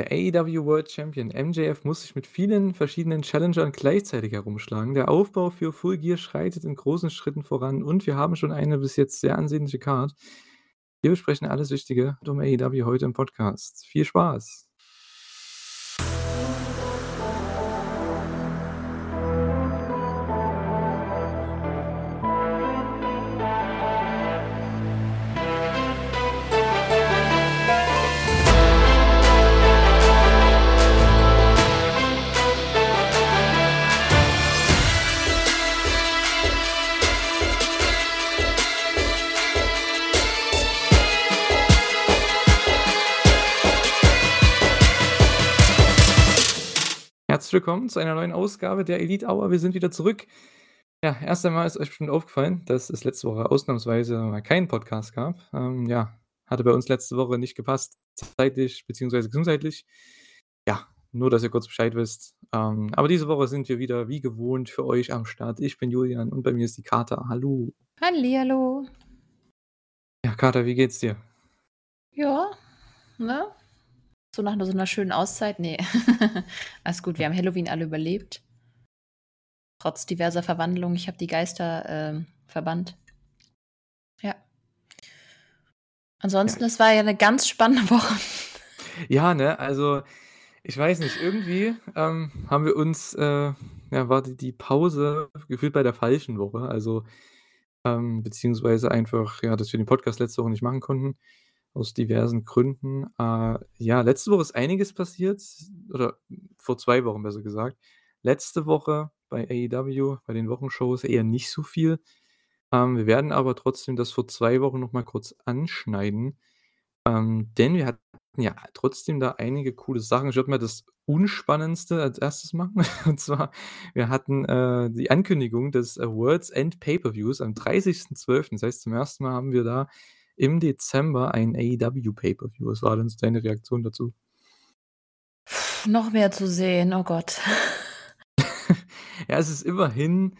Der AEW World Champion MJF muss sich mit vielen verschiedenen Challengern gleichzeitig herumschlagen. Der Aufbau für Full Gear schreitet in großen Schritten voran und wir haben schon eine bis jetzt sehr ansehnliche Card. Wir besprechen alles Wichtige um AEW heute im Podcast. Viel Spaß! Herzlich willkommen zu einer neuen Ausgabe der Elite Hour. Wir sind wieder zurück. Ja, erst einmal ist euch bestimmt aufgefallen, dass es letzte Woche ausnahmsweise mal keinen Podcast gab. Ähm, ja, hatte bei uns letzte Woche nicht gepasst, zeitlich bzw. gesundheitlich. Ja, nur, dass ihr kurz Bescheid wisst. Ähm, aber diese Woche sind wir wieder wie gewohnt für euch am Start. Ich bin Julian und bei mir ist die Kater. Hallo. Hallihallo. Ja, Kater, wie geht's dir? Ja, ne? So nach so einer schönen Auszeit? Nee. Alles gut, wir haben Halloween alle überlebt. Trotz diverser Verwandlungen. Ich habe die Geister äh, verbannt. Ja. Ansonsten, Ja. es war ja eine ganz spannende Woche. Ja, ne, also ich weiß nicht, irgendwie ähm, haben wir uns, äh, ja, war die, die Pause gefühlt bei der falschen Woche. Also, ähm, beziehungsweise einfach, ja, dass wir den Podcast letzte Woche nicht machen konnten, aus diversen Gründen. Äh, ja, letzte Woche ist einiges passiert, oder vor zwei Wochen besser gesagt. Letzte Woche bei AEW, bei den Wochenshows eher nicht so viel. Ähm, wir werden aber trotzdem das vor zwei Wochen nochmal kurz anschneiden. Ähm, denn wir hatten ja trotzdem da einige coole Sachen. Ich würde mal das Unspannendste als erstes machen. Und zwar, wir hatten äh, die Ankündigung des World's End Pay-Per-Views am 30.12. Das heißt, zum ersten Mal haben wir da im Dezember ein AEW Pay-Per-View. Was war denn deine Reaktion dazu? Noch mehr zu sehen, oh Gott. ja, es ist immerhin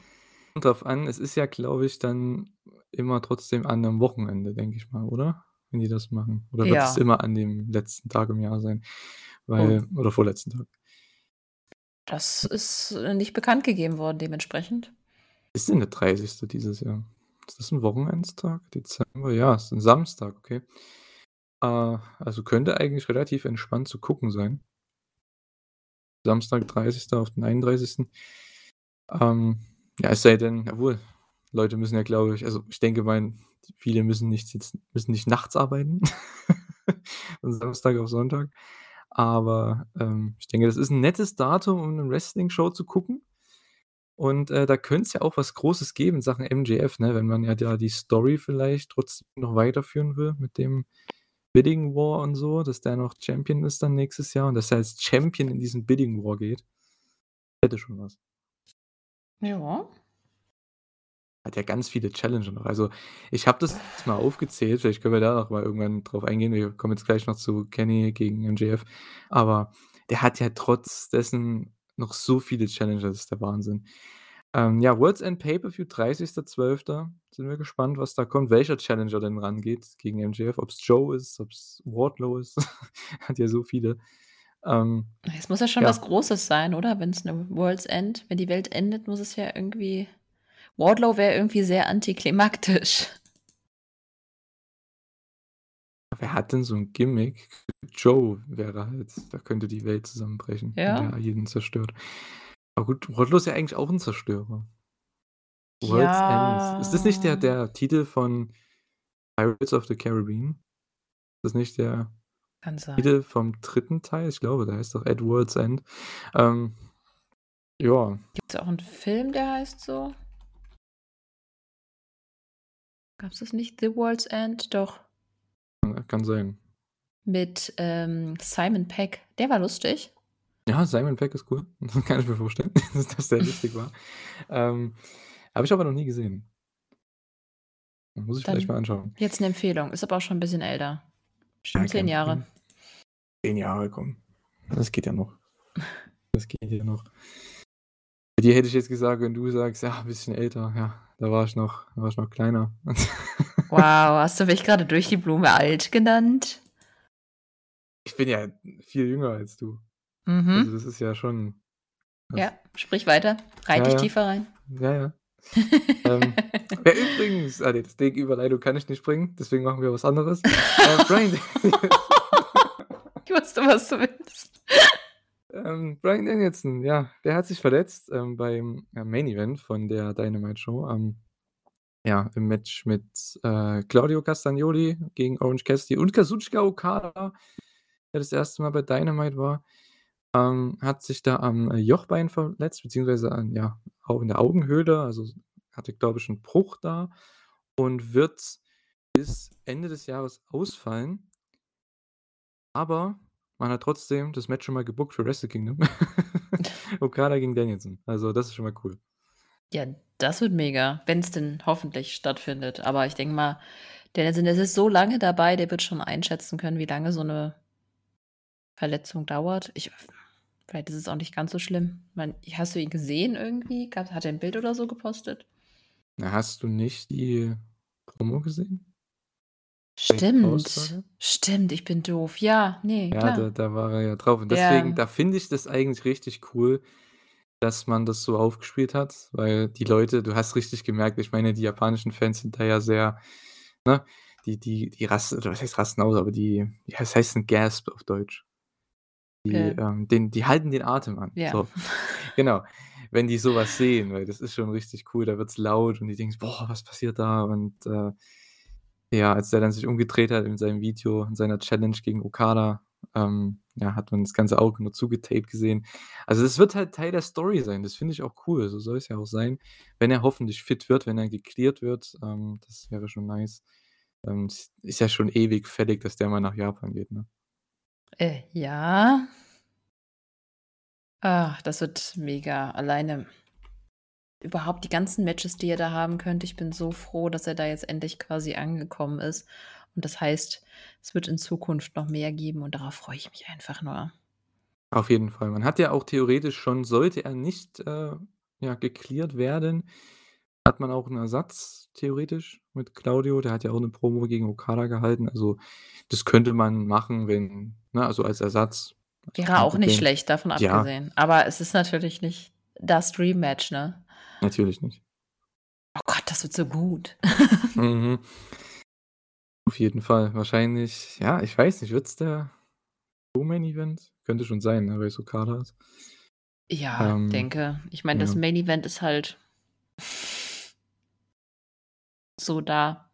drauf an. Es ist ja, glaube ich, dann immer trotzdem an einem Wochenende, denke ich mal, oder? Wenn die das machen. Oder wird es Ja. immer an dem letzten Tag im Jahr sein? Weil, oder vorletzten Tag. Das ist äh, nicht bekannt gegeben worden, dementsprechend. Ist denn der 30. dieses Jahr? Ist das ein Wochenendstag? Dezember? Ja, ist ein Samstag, okay. Äh, also könnte eigentlich relativ entspannt zu gucken sein. Samstag, 30. auf den 31. Ähm, ja, es sei denn, jawohl, Leute müssen ja, glaube ich, also ich denke mal, viele müssen nicht, jetzt, müssen nicht nachts arbeiten. Von Samstag auf Sonntag. Aber ähm, ich denke, das ist ein nettes Datum, um eine Wrestling-Show zu gucken. Und äh, da könnte es ja auch was Großes geben in Sachen MJF, ne? wenn man ja da die Story vielleicht trotzdem noch weiterführen will mit dem Bidding War und so, dass der noch Champion ist dann nächstes Jahr und dass er als Champion in diesen Bidding War geht. Hätte schon was. Ja. Hat ja ganz viele Challenger noch. Also ich habe das mal aufgezählt, vielleicht können wir da noch mal irgendwann drauf eingehen. Wir kommen jetzt gleich noch zu Kenny gegen MJF. Aber der hat ja trotz dessen noch so viele Challenger, das ist der Wahnsinn. Ähm, ja, World's End Pay-Per-View, 30.12. Sind wir gespannt, was da kommt, welcher Challenger denn rangeht gegen MJF. Ob es Joe ist, ob es Wardlow ist. hat ja so viele. Ähm, Es muss ja schon Ja. was Großes sein, oder? Wenn es eine World's End, wenn die Welt endet, muss es ja irgendwie. Wardlow wäre irgendwie sehr antiklimaktisch. Wer hat denn so ein Gimmick? Joe wäre halt, da könnte die Welt zusammenbrechen, Ja. der jeden zerstört. Aber gut, Wardlow ist ja eigentlich auch ein Zerstörer. World's Ja. End. Ist das nicht der, der Titel von Pirates of the Caribbean? Ist das nicht der. Titel vom dritten Teil? Ich glaube, der heißt doch At World's End. Ähm, ja, Gibt es auch einen Film, der heißt so? Gab es das nicht? The World's End? Doch. Kann sein. Mit ähm, Simon Peck. Der war lustig. Ja, Simon Peck ist cool. Das kann ich mir vorstellen, dass das sehr lustig war. Ähm, Habe ich aber noch nie gesehen. Muss ich Dann- vielleicht mal anschauen. Jetzt eine Empfehlung. Ist aber auch schon ein bisschen älter. Bestimmt Ja, zehn Jahre. Zehn Jahre, komm. Das geht ja noch. Das geht ja noch. Bei dir hätte ich jetzt gesagt, wenn du sagst, ja, ein bisschen älter, ja, da war ich noch, da war ich noch kleiner. Wow, hast du mich gerade durch die Blume alt genannt? Ich bin ja viel jünger als du. Mhm. Also, das ist ja schon. Ja, sprich weiter. Reite Ja, dich ja. tiefer rein. Ja, ja. Ähm, ja, übrigens ah, ne, das Ding Überleitung kann ich nicht bringen, deswegen machen wir was anderes. Äh, Bryan Ich wusste, was du willst. ähm, Bryan Danielson, ja, der hat sich verletzt, ähm, beim, äh, Main Event von der Dynamite Show, ähm, ja, im Match mit, äh, Claudio Castagnoli gegen Orange Cassidy und Kazuchika Okada, der das erste Mal bei Dynamite war. Ähm, hat sich da am, äh, Jochbein verletzt, beziehungsweise an ja, auch in der Augenhöhle, also hatte, glaube ich, 'n Bruch da und wird bis Ende des Jahres ausfallen. Aber man hat trotzdem das Match schon mal gebookt für Wrestle Kingdom. Okada gegen Danielson. Also, das ist schon mal cool. Ja, das wird mega, wenn's denn hoffentlich stattfindet. Aber ich denke mal, der ist so lange dabei, der wird schon einschätzen können, wie lange so 'ne Verletzung dauert. Ich vielleicht ist es auch nicht ganz so schlimm. Meine, hast du ihn gesehen irgendwie? Gab hat er 'n Bild oder so gepostet? Na, hast du nicht die Promo gesehen? Stimmt. Stimmt, ich bin doof. Ja, ne, Ja, klar. da da war er ja drauf. Und deswegen, Ja. da finde ich das eigentlich richtig cool, dass man das so aufgespielt hat, weil die Leute du hast richtig gemerkt, ich meine, die japanischen Fans sind da ja sehr ne, die die die rasten oder was heißt rasten aus, aber die ja, was heißt 'n Gasp auf Deutsch? Die, Äh. ähm, den die halten den Atem an. Ja. So, genau. Wenn die so was sehen, weil das ist schon richtig cool, da wird's laut und die denken „Boah, was passiert da?“ Und, äh, ja, als der dann sich umgedreht hat in seinem Video, in seiner Challenge gegen Okada, ähm, ja, hat man das ganze Auge nur zugetaped gesehen. Also, das wird halt Teil der Story sein. Das finde ich auch cool. So soll es ja auch sein, wenn er hoffentlich fit wird, wenn er gecleared wird. Ähm, das wäre schon nice. Ähm, ist ja schon ewig fällig, dass der mal nach Japan geht, ne? Äh, ja. Ach, das wird mega. Alleine überhaupt die ganzen Matches, die er da haben könnte. Ich bin so froh, dass er da jetzt endlich quasi angekommen ist. Und das heißt, es wird in Zukunft noch mehr geben und darauf freue ich mich einfach nur. Auf jeden Fall. Man hat ja auch theoretisch schon sollte er nicht, äh, ja, gecleared werden, hat man auch 'n Ersatz theoretisch mit Claudio. Der hat ja auch 'ne Promo gegen Okada gehalten. Also, das könnte man machen, wenn ne, also als Ersatz. Wäre Kein auch nicht schlecht, davon Ja. abgesehen. Aber es ist natürlich nicht das Dream-Match, ne? Natürlich nicht. Oh Gott, das wird so gut. Mhm. Auf jeden Fall. Wahrscheinlich ja, ich weiß nicht, wird's der Co-Main Event? Könnte schon sein, ne, weil's Okada ist. Ja, Ähm, denke. Ich meine, das ja. Main Event ist halt so da.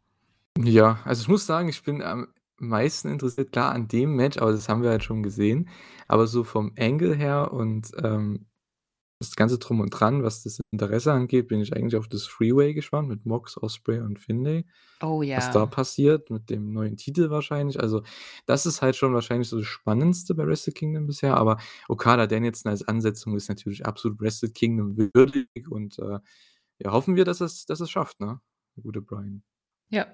Ja, also ich muss sagen, ich bin am meisten interessiert, klar, an dem Match, aber das haben wir halt schon gesehen. Aber so vom Angle her und, ähm, das Ganze Drum und Dran, was das Interesse angeht, bin ich eigentlich auf das Three-Way gespannt mit Mox, Ospreay und Finlay. Oh Was da ja. passiert mit dem neuen Titel wahrscheinlich. Also, das ist halt schon wahrscheinlich so das Spannendste bei Wrestle Kingdom bisher, aber Okada Danielson als Ansetzung ist natürlich absolut Wrestle Kingdom würdig und, äh, ja, hoffen wir, dass er's dass er's schafft, ne, der gute Bryan. Ja.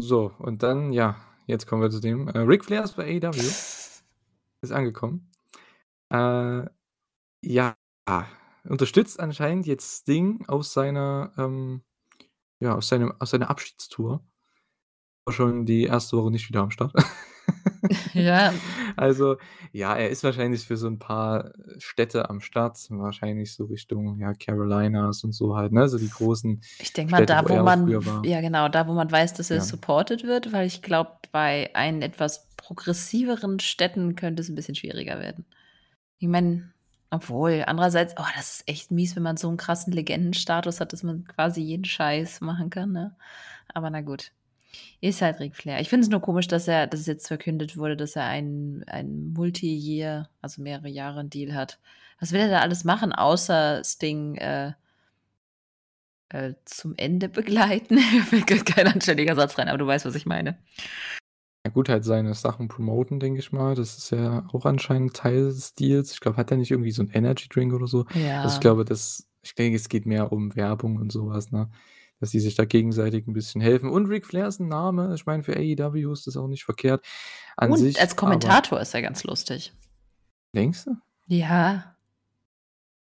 So, und dann, ja, jetzt kommen wir zu dem, äh, Ric Flair ist bei AEW. Ist angekommen. Äh, ja, unterstützt anscheinend jetzt Sting aus seiner, ähm ja, aus seinem aus seiner Abschiedstour. War schon die erste Woche nicht wieder am Start. Ja. Also, ja, er ist wahrscheinlich für so 'n paar Städte am Start, wahrscheinlich so Richtung, ja, Carolinas und so halt, ne, so die großen Ich denke mal, Städte, da, wo wo man ja genau, da, wo man weiß, dass er Ja. supported wird, weil ich glaube, bei einen etwas progressiveren Städten könnte es 'n bisschen schwieriger werden. Ich meine obwohl, andererseits oh, das ist echt mies, wenn man so 'n krassen Legendenstatus hat, dass man quasi jeden Scheiß machen kann, ne? Aber na gut. Ist halt Ric Flair. Ich finde es nur komisch, dass er dass jetzt verkündet wurde, dass er einen einen Multi-Year, also mehrere Jahre Deal hat. Was will er da alles machen, außer Sting, äh äh, zum Ende begleiten? Mir fällt kein anständiger Satz rein, aber du weißt, was ich meine. Ja gut, halt seine Sachen promoten, denke ich mal. Das ist ja auch anscheinend Teil des Deals. Ich glaube, hat er nicht irgendwie so 'n Energy Drink oder so? Also, ich Ja. glaube, das ich denke, es geht mehr um Werbung und so was, ne? Dass die sich da gegenseitig 'n bisschen helfen. Und Ric Flair ist 'n Name. Ich meine, für AEW ist das auch nicht verkehrt an Und sich, als aber Kommentator ist er ganz lustig. Denkst du? Ja.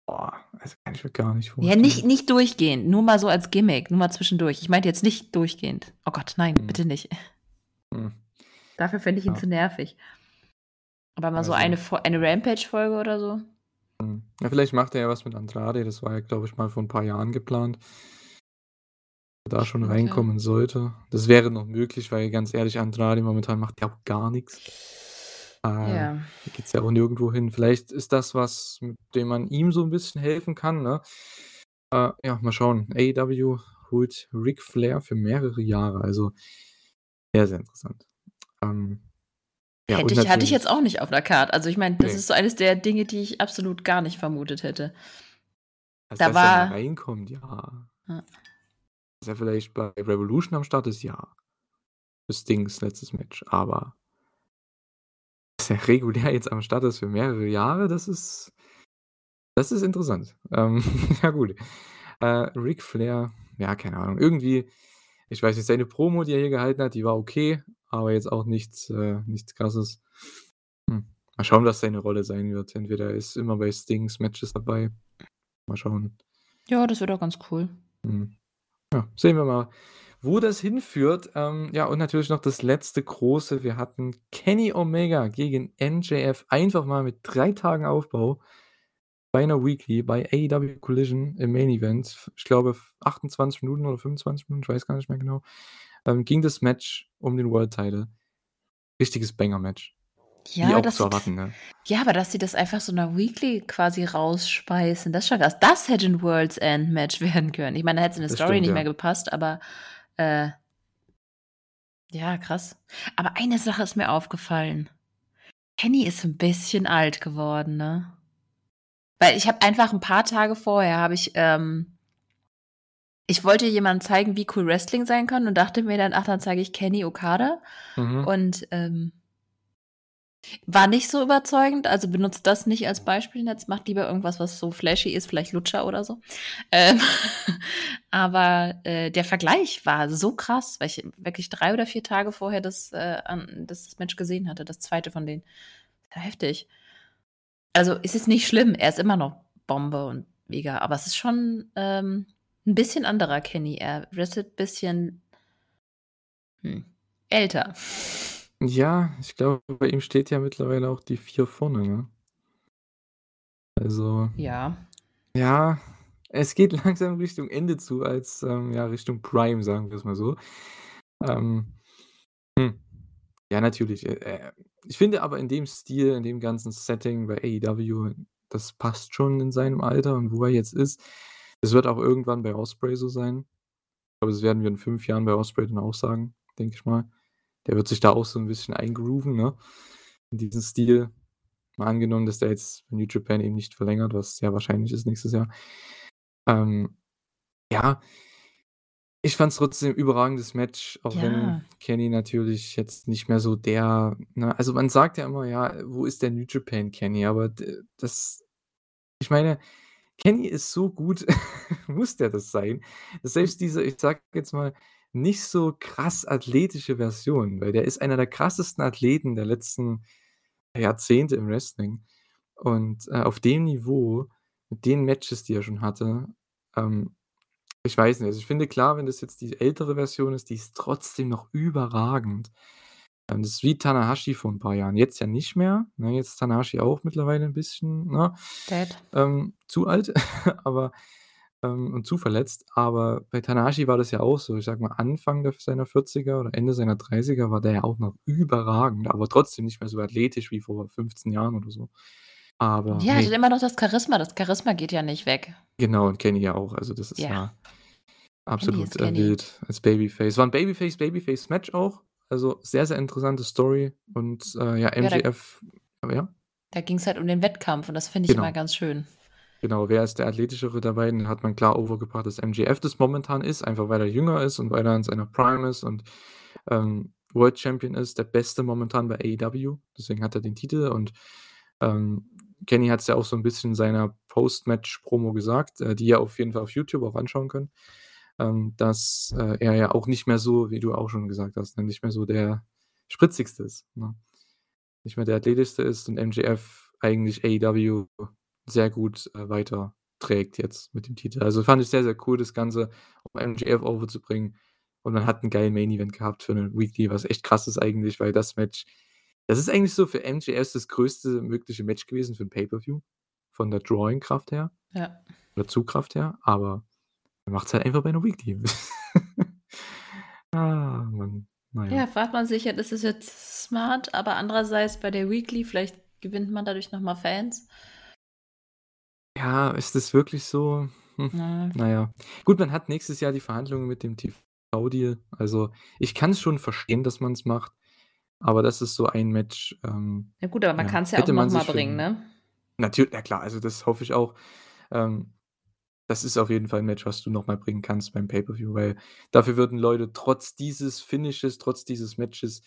Boah, das kann ich mir gar nicht Ja, vorstellen. nicht nicht durchgehend, nur mal so als Gimmick, nur mal zwischendurch. Ich meinte jetzt nicht durchgehend. Oh Gott, nein, Mhm. bitte nicht. Mhm. Dafür fände ich ihn Ja. zu nervig. Aber mal so Also eine, eine Rampage-Folge oder so? Hm. Ja, vielleicht macht er ja was mit Andrade. Das war ja, glaube ich, mal vor ein paar Jahren geplant. Da schon Stimmt, reinkommen sollte. Das wäre noch möglich, weil ganz ehrlich, Andrade momentan macht ja auch gar nichts. Äh, Ja. da geht's ja auch nirgendwo hin. Vielleicht ist das was, mit dem man ihm so ein bisschen helfen kann, ne? Äh, ja, mal schauen. AEW holt Ric Flair für mehrere Jahre, also sehr, sehr interessant. Ähm, ja, Hätte ich hatte ich jetzt auch nicht auf der Karte. Also, ich meine, das Ne. ist so eines der Dinge, die ich absolut gar nicht vermutet hätte. Dass Da dass er mal war reinkommt, ja. Ja. Dass er vielleicht bei Revolution am Start ist, ja. Für Stings letztes Match, aber dass er regulär jetzt am Start ist für mehrere Jahre, das ist das ist interessant. Ähm, ja gut. Äh, Ric Flair, ja, keine Ahnung. Irgendwie ich weiß nicht, seine Promo, die er hier gehalten hat, die war okay, aber jetzt auch nichts äh, nichts Krasses. Hm, mal schauen, was seine Rolle sein wird. Entweder er ist immer bei Stings Matches dabei. Mal schauen. Ja, das wird auch ganz cool. Mhm. Ja, sehen wir mal, wo das hinführt. Ähm, ja, und natürlich noch das letzte Große. Wir hatten Kenny Omega gegen MJF einfach mal mit 3 Tagen Aufbau bei 'ner Weekly bei AEW Collision im Main Event. Ich glaube, 28 Minuten oder 25 Minuten, ich weiß gar nicht mehr genau, ähm, ging das Match um den World Title. Richtiges Banger-Match. Wie Ja, das erwarten, ne? ja, aber dass sie das einfach so 'ner Weekly quasi rausspeisen, das ist schon krass. Das hätte 'n World's End Match werden können. Ich meine, da hätte es in der Story stimmt, nicht mehr ja. gepasst, aber, äh ja, krass. Aber eine Sache ist mir aufgefallen. Kenny ist 'n bisschen alt geworden, ne? Weil ich habe einfach 'n paar Tage vorher habe ich, ähm ich wollte jemandem zeigen, wie cool Wrestling sein kann und dachte mir dann: „Ach, dann zeige ich Kenny Okada.“ Mhm. Und, ähm war nicht so überzeugend, also benutzt das nicht als Beispielnetz, macht lieber irgendwas, was so flashy ist, vielleicht Lutscher oder so. Ähm, aber, äh, der Vergleich war so krass, weil ich wirklich 3 oder 4 Tage vorher das, äh, an das Match gesehen hatte, das 2. von denen. Heftig. Also, ist jetzt nicht schlimm, er ist immer noch Bombe und mega, aber es ist schon, ähm, 'n bisschen anderer Kenny. Er wrestelt bisschen hm, älter. Ja, ich glaube, bei ihm steht ja mittlerweile auch die 4 vorne, ne? Also Ja. ja, es geht langsam Richtung Ende zu als, ähm, ja, Richtung Prime, sagen wir's mal so. Ähm, hm, ja, natürlich. Äh, äh, ich finde aber in dem Stil, in dem ganzen Setting bei AEW, das passt schon in seinem Alter und wo er jetzt ist. Es wird auch irgendwann bei Ospreay so sein. Aber das werden wir in 5 Jahren bei Ospreay dann auch sagen, denke ich mal. Der wird sich da auch so 'n bisschen eingrooven, ne, in diesen Stil. Mal angenommen, dass der jetzt bei New Japan eben nicht verlängert, was sehr wahrscheinlich ist nächstes Jahr. Ähm, ja ich fand's trotzdem überragendes Match, auch wenn Ja. Kenny natürlich jetzt nicht mehr so der ne, also man sagt ja immer: „Ja, wo ist der New Japan Kenny?“ Aber das ich meine, Kenny ist so gut, muss der das sein? Selbst diese, ich sage jetzt mal, nicht so krass athletische Version, weil der ist einer der krassesten Athleten der letzten Jahrzehnte im Wrestling. Und, äh, auf dem Niveau, mit den Matches, die er schon hatte, ähm, ich weiß nicht. Also, ich finde klar, wenn das jetzt die ältere Version ist, die ist trotzdem noch überragend. Ähm, das ist wie Tanahashi vor 'n paar Jahren. Jetzt ja nicht mehr, ne? Jetzt ist Tanahashi auch mittlerweile 'n bisschen, ne, ähm, zu alt, aber ähm, und zu verletzt. Aber bei Tanahashi war das ja auch so. Ich sage mal, Anfang der seiner 40er oder Ende seiner 30er war der ja auch noch überragend, aber trotzdem nicht mehr so athletisch wie vor 15 Jahren oder so. Aber Ja, er hat immer noch das Charisma. Das Charisma geht ja nicht weg. Genau, und Kenny ja auch. Also, das ist Ja. ja Kenny absolut, äh, Kenny. wild als Babyface. War 'n Babyface-Babyface-Match auch. Also, sehr, sehr interessante Story und, äh, ja, Ja, da ja? da ging's halt um den Wettkampf und das finde ich immer Genau. ganz schön. Genau, wer ist der athletischere der beiden? Dann hat man klar overgebracht, dass MJF das momentan ist, einfach weil er jünger ist und weil er in seiner Prime ist und, ähm, World Champion ist, der Beste momentan bei AEW. Deswegen hat er den Titel und, ähm, Kenny hat's ja auch so 'n bisschen in seiner Post-Match-Promo gesagt, äh, die ihr auf jeden Fall auf YouTube auch anschauen könnt, ähm, dass, äh, er ja auch nicht mehr so, wie du auch schon gesagt hast, ne, nicht mehr so der Spritzigste ist, ne? Nicht mehr der athletischste ist und MJF eigentlich AEW sehr gut, äh, weiterträgt jetzt mit dem Titel. Also, fand ich sehr, sehr cool, das Ganze, um MJF overzubringen. Und man hat 'n geilen Main Event gehabt für 'ne Weekly, was echt krass ist eigentlich, weil das Match Das ist eigentlich so für MJF das größte mögliche Match gewesen für 'n Pay-per-View von der Drawing-Kraft her Ja. oder Zugkraft her, aber er macht's halt einfach bei 'ner Weekly. Ah, Mann. Na ja. Fragt man sich ja, das ist jetzt smart, aber andererseits bei der Weekly, vielleicht gewinnt man dadurch noch mal Fans. Ja, ist das wirklich so? Hm, na ja. Gut, man hat nächstes Jahr die Verhandlungen mit dem TV-Deal. Also, ich kann's schon verstehen, dass man's macht, aber das ist so ein Match, ähm, Ja gut, aber man ja, kann's ja auch hätte noch man mal sich für bringen, ne? natür ja klar, also das hoffe ich auch. Ähm, das ist auf jeden Fall 'n Match, was du noch mal bringen kannst beim Pay-per-View, weil dafür würden Leute trotz dieses Finishes, trotz dieses Matches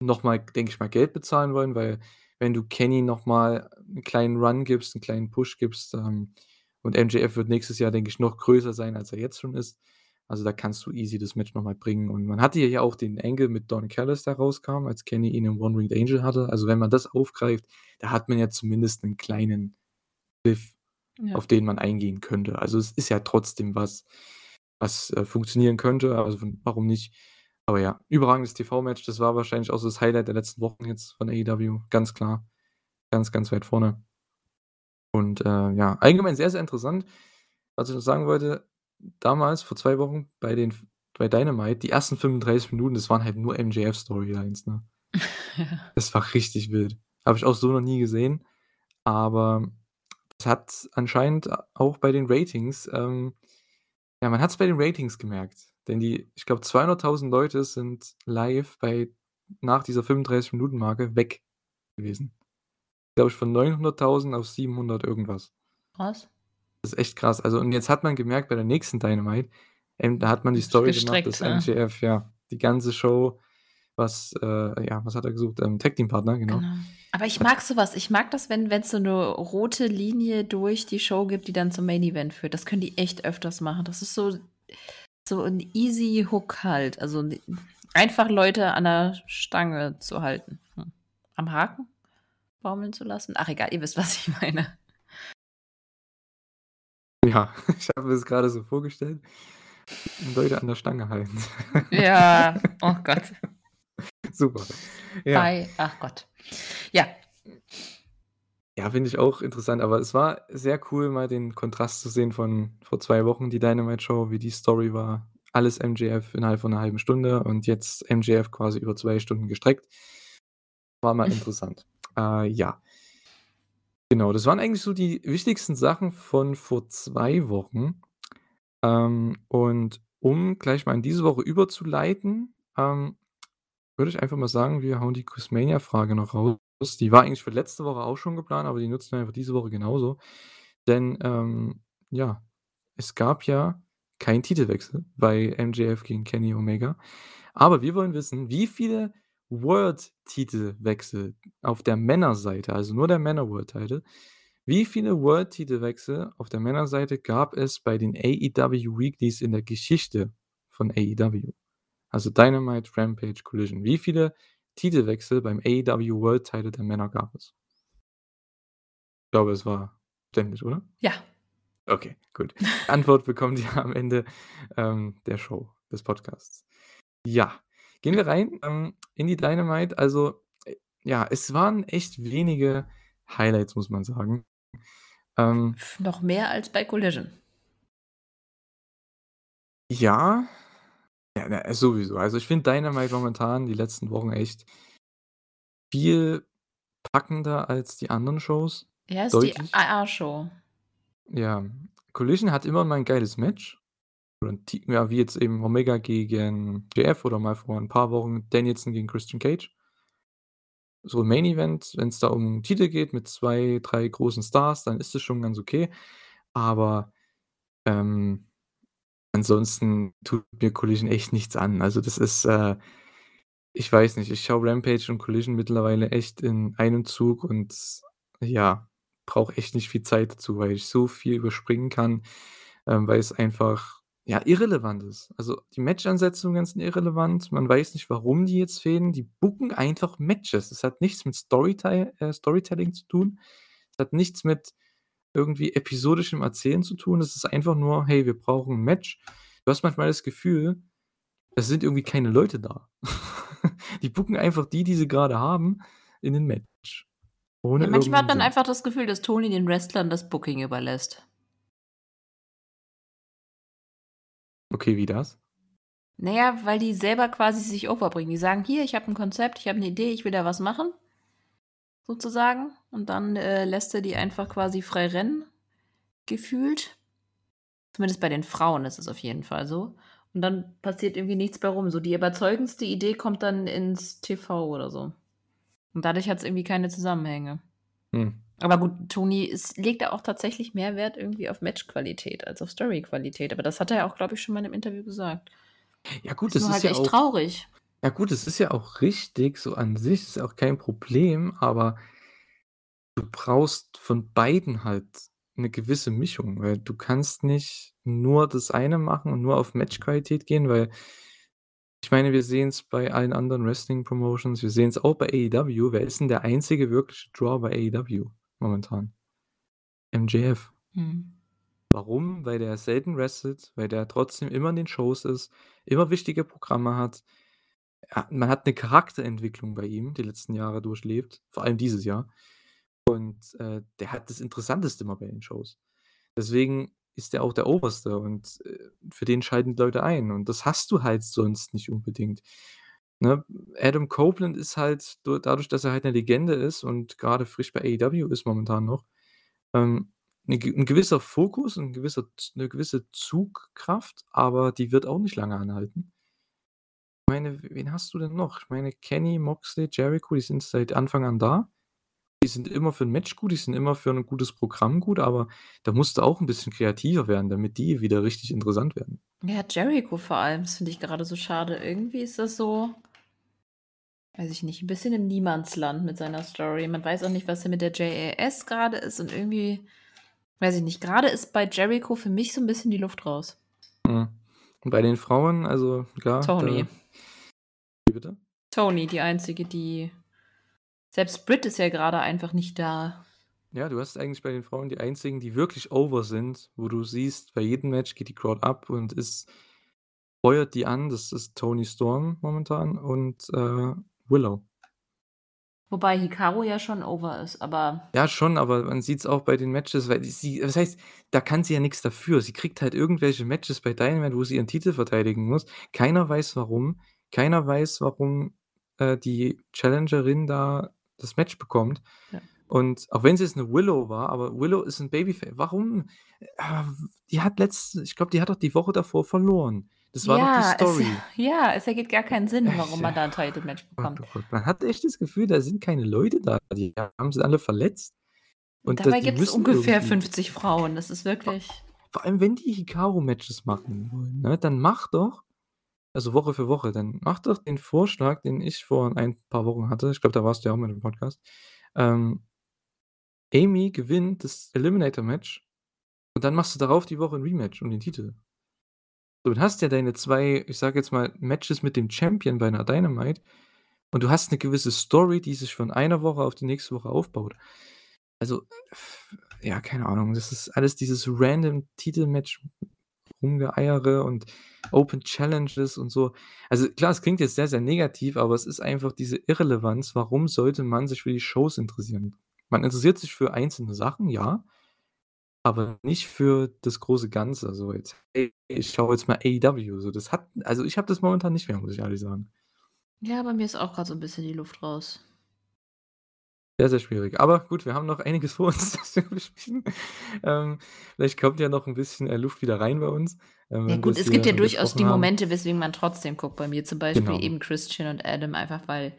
noch mal, denke ich mal, Geld bezahlen wollen, weil wenn du Kenny noch mal 'n kleinen Run gibst, 'n kleinen Push gibst, ähm, und MJF wird nächstes Jahr, denke ich, noch größer sein, als er jetzt schon ist. Also, da kannst du easy das Match noch mal bringen und man hatte ja auch den Angle mit Don Callis, der rauskam, als Kenny ihn im One-Winged Angel hatte. Also, wenn man das aufgreift, da hat man ja zumindest 'nen kleinen Cliff, Ja. auf den man eingehen könnte. Also, es ist ja trotzdem was, was, äh, funktionieren könnte, also warum nicht? Aber ja, überragendes TV-Match. Das war wahrscheinlich auch so das Highlight der letzten Wochen jetzt von AEW, ganz klar. Ganz, ganz weit vorne. Und, äh, ja, allgemein sehr, sehr interessant. Was ich noch sagen wollte, damals vor 2 Wochen bei den bei Dynamite, die ersten 35 Minuten, das waren halt nur MJF-Storylines, ne? Ja. Das war richtig wild. Habe ich auch so noch nie gesehen, aber hat anscheinend auch bei den Ratings, ähm ja, man hat's bei den Ratings gemerkt, denn die ich glaube, 200.000 Leute sind live bei nach dieser 35 Minuten-Marke weg gewesen. Glaube ich, von 900.000 auf 700 irgendwas. Krass. Das ist echt krass. Also, und jetzt hat man gemerkt bei der nächsten Dynamite, ähm, da hat man die Ist Story gemacht, gestreckt, ne? MJF, ja, die ganze Show was, äh ja, was hat er gesucht? Ähm, Tag-Team-Partner, genau. Genau. Aber ich mag so was. Ich mag das, wenn wenn's so 'ne rote Linie durch die Show gibt, die dann zum Main Event führt. Das können die echt öfters machen. Das ist so so 'n easy Hook halt. Also, einfach Leute an der Stange zu halten. Hm. Am Haken baumeln zu lassen? Ach egal, ihr wisst, was ich meine. Ja, ich habe mir das grade so vorgestellt. Leute an der Stange halten. Ja, oh Gott. Super. Ja. Bei ach Gott. Ja. Ja, finde ich auch interessant, aber es war sehr cool, mal den Kontrast zu sehen von vor 2 Wochen, die Dynamite-Show, wie die Story war. Alles MJF innerhalb von 'ner halben Stunde und jetzt MJF quasi über 2 Stunden gestreckt. War mal interessant. Äh, ja. Genau, das waren eigentlich so die wichtigsten Sachen von vor 2 Wochen. Ähm, und um gleich mal in diese Woche überzuleiten, ähm, würde ich einfach mal sagen, wir hauen die Quizmania-Frage noch raus. Die war eigentlich für letzte Woche auch schon geplant, aber die nutzen wir einfach diese Woche genauso. Denn, ähm, ja, es gab ja keinen Titelwechsel bei MJF gegen Kenny Omega. Aber wir wollen wissen, wie viele World-Titelwechsel auf der Männerseite, also nur der Männer-World-Title, wie viele World-Titelwechsel auf der Männerseite gab es bei den AEW Weeklys in der Geschichte von AEW? Also Dynamite, Rampage, Collision. Wie viele Titelwechsel beim AEW World-Title der Männer gab es? Ich glaube, es war ständig, oder? Ja. Okay, gut. Antwort bekommt ihr am Ende, ähm, der Show, des Podcasts. Ja, gehen wir rein, ähm, in die Dynamite. Also, äh, ja, es waren echt wenige Highlights, muss man sagen. Ähm Noch mehr als bei Collision. Ja. Ja, ne, sowieso. Also, ich finde Dynamite momentan die letzten Wochen echt viel packender als die anderen Shows. Ja, ist die Deutlich. AA-Show. Ja, Collision hat immer mal 'n geiles Match. Oder 'n Ti ja, wie jetzt eben Omega gegen JF oder mal vor 'n paar Wochen Danielson gegen Christian Cage. So im Main Event, wenn's da um Titel geht mit 2, 3 großen Stars, dann ist das schon ganz okay. Aber, ähm, ansonsten tut mir Collision echt nichts an. Also, das ist, äh ich weiß nicht, ich schaue Rampage und Collision mittlerweile echt in einem Zug und ja, brauche echt nicht viel Zeit dazu, weil ich so viel überspringen kann, ähm, weil es einfach, ja, irrelevant ist. Also, die Match-Ansetzungen sind irrelevant. Man weiß nicht, warum die jetzt fehlen. Die booken einfach Matches. Das hat nichts mit Storytei äh, Storytelling zu tun. Das hat nichts mit irgendwie episodischem Erzählen zu tun. Es ist einfach nur: „Hey, wir brauchen 'n Match.“ Du hast manchmal das Gefühl, Es sind irgendwie keine Leute da. Die booken einfach die, die sie gerade haben, in 'nen Match. Ohne Ja, manchmal hat man Sinn. einfach das Gefühl, dass Tony den Wrestlern das Booking überlässt. Okay, wie das? Na ja, weil die selber quasi sich overbringen. Die sagen: „Hier, ich habe 'n Konzept, ich habe 'ne Idee, ich will da was machen.“ Sozusagen. Und dann, äh, lässt er die einfach quasi frei rennen, gefühlt. Zumindest bei den Frauen ist es auf jeden Fall so. Und dann passiert irgendwie nichts bei rum. So die überzeugendste Idee kommt dann ins TV oder so. Und dadurch hat's irgendwie keine Zusammenhänge. Hm. Aber gut, Tony ist legt da auch tatsächlich mehr Wert irgendwie auf Matchqualität als auf Storyqualität. Aber das hat er ja auch, glaube ich, schon mal in 'nem Interview gesagt. Ja gut, Ist das ist halt ja echt auch traurig. Ja gut, das ist ja auch richtig, so an sich ist auch kein Problem, aber du brauchst von beiden halt 'ne gewisse Mischung, weil du kannst nicht nur das eine machen und nur auf Matchqualität gehen, weil ich meine, wir sehen's bei allen anderen Wrestling-Promotions, wir sehen's auch bei AEW. Wer ist denn der einzige wirkliche Draw bei AEW momentan? MJF. Mhm. Warum? Weil der selten wrestelt, weil der trotzdem immer in den Shows ist, immer wichtige Programme hat. Man hat 'ne Charakterentwicklung bei ihm die letzten Jahre durchlebt, vor allem dieses Jahr. Und, äh, der hat das Interessanteste immer bei den Shows. Deswegen ist der auch der Oberste und, äh, für den schalten die Leute ein. Und das hast du halt sonst nicht unbedingt, ne? Adam Copeland ist halt du dadurch, dass er halt 'ne Legende ist und grade frisch bei AEW ist momentan noch, ähm, 'ne ge 'n gewisser Fokus, 'n gewisser Z 'ne gewisse Zugkraft, aber die wird auch nicht lange anhalten. Ich meine, wen hast du denn noch? Ich meine, Kenny, Moxley, Jericho, die sind seit Anfang an da. Die sind immer für 'n Match gut, die sind immer für 'n gutes Programm gut, aber da musst du auch 'n bisschen kreativer werden, damit die wieder richtig interessant werden. Ja, Jericho vor allem, das finde ich gerade so schade. Irgendwie ist das so weiß ich nicht, 'n bisschen im Niemandsland mit seiner Story. Man weiß auch nicht, was denn mit der JAS grade ist und irgendwie weiß ich nicht, grade ist bei Jericho für mich so 'n bisschen die Luft raus. Mhm. Und bei den Frauen, also klar, Tony. da Wie bitte? Tony, die Einzige, die selbst Britt ist ja grade einfach nicht da. Ja, du hast eigentlich bei den Frauen die einzigen, die wirklich over sind, wo du siehst, bei jedem Match geht die Crowd ab und ist feuert die an. Das ist Toni Storm momentan und, äh, Willow. Wobei Hikaru ja schon over ist, aber Ja, schon, aber man sieht's auch bei den Matches, weil sie was heißt, da kann sie ja nix dafür. Sie kriegt halt irgendwelche Matches bei Dynamite, wo sie ihren Titel verteidigen muss. Keiner weiß warum. Keiner weiß, warum, äh, die Challengerin da das Match bekommt. Ja. Und auch wenn es jetzt 'ne Willow war, aber Willow ist 'n Babyfa warum? Äh, die hat letzt ich glaube, die hat doch die Woche davor verloren. Das war doch die Ja, es Story. ja, es ergibt gar keinen Sinn, warum Äh, man da ja. 'n Title Match bekommt. oh Gott. Man hat echt das Gefühl, da sind keine Leute da. Die haben sie alle verletzt. Und da Dabei gibt's müssen ungefähr irgendwie 50 Frauen. Das ist wirklich Vor allem, wenn die Hikaru-Matches machen wollen, ne, dann mach doch also Woche für Woche, dann mach doch den Vorschlag, den ich vor ein paar Wochen hatte. Ich glaube, da warst du ja auch mit im Podcast. Ähm Amy gewinnt das Eliminator-Match und dann machst du darauf die Woche 'n Rematch um den Titel. Du hast ja deine 2, ich sage jetzt mal, Matches mit dem Champion bei 'ner Dynamite und du hast 'ne gewisse Story, die sich von einer Woche auf die nächste Woche aufbaut. Also, ja, keine Ahnung, das ist alles dieses random Titelmatch Rumgeeiere und Open Challenges und so. Also klar, es klingt jetzt sehr, sehr negativ, aber es ist einfach diese Irrelevanz. Warum sollte man sich für die Shows interessieren? Man interessiert sich für einzelne Sachen, ja, aber nicht für das große Ganze. So jetzt: „Hey, ich schaue jetzt mal AEW“, so. Das hat also ich habe das momentan nicht mehr, muss ich ehrlich sagen. Ja, bei mir ist auch grad so 'n bisschen die Luft raus. Sehr, sehr schwierig. Aber gut, wir haben noch einiges vor uns, das wir besprechen. Ähm, vielleicht kommt ja noch 'n bisschen, äh, Luft wieder rein bei uns, ähm, Ja gut, es gibt ja durchaus die haben. Momente, weswegen man trotzdem guckt. Bei mir zum Beispiel Genau. eben Christian und Adam, einfach weil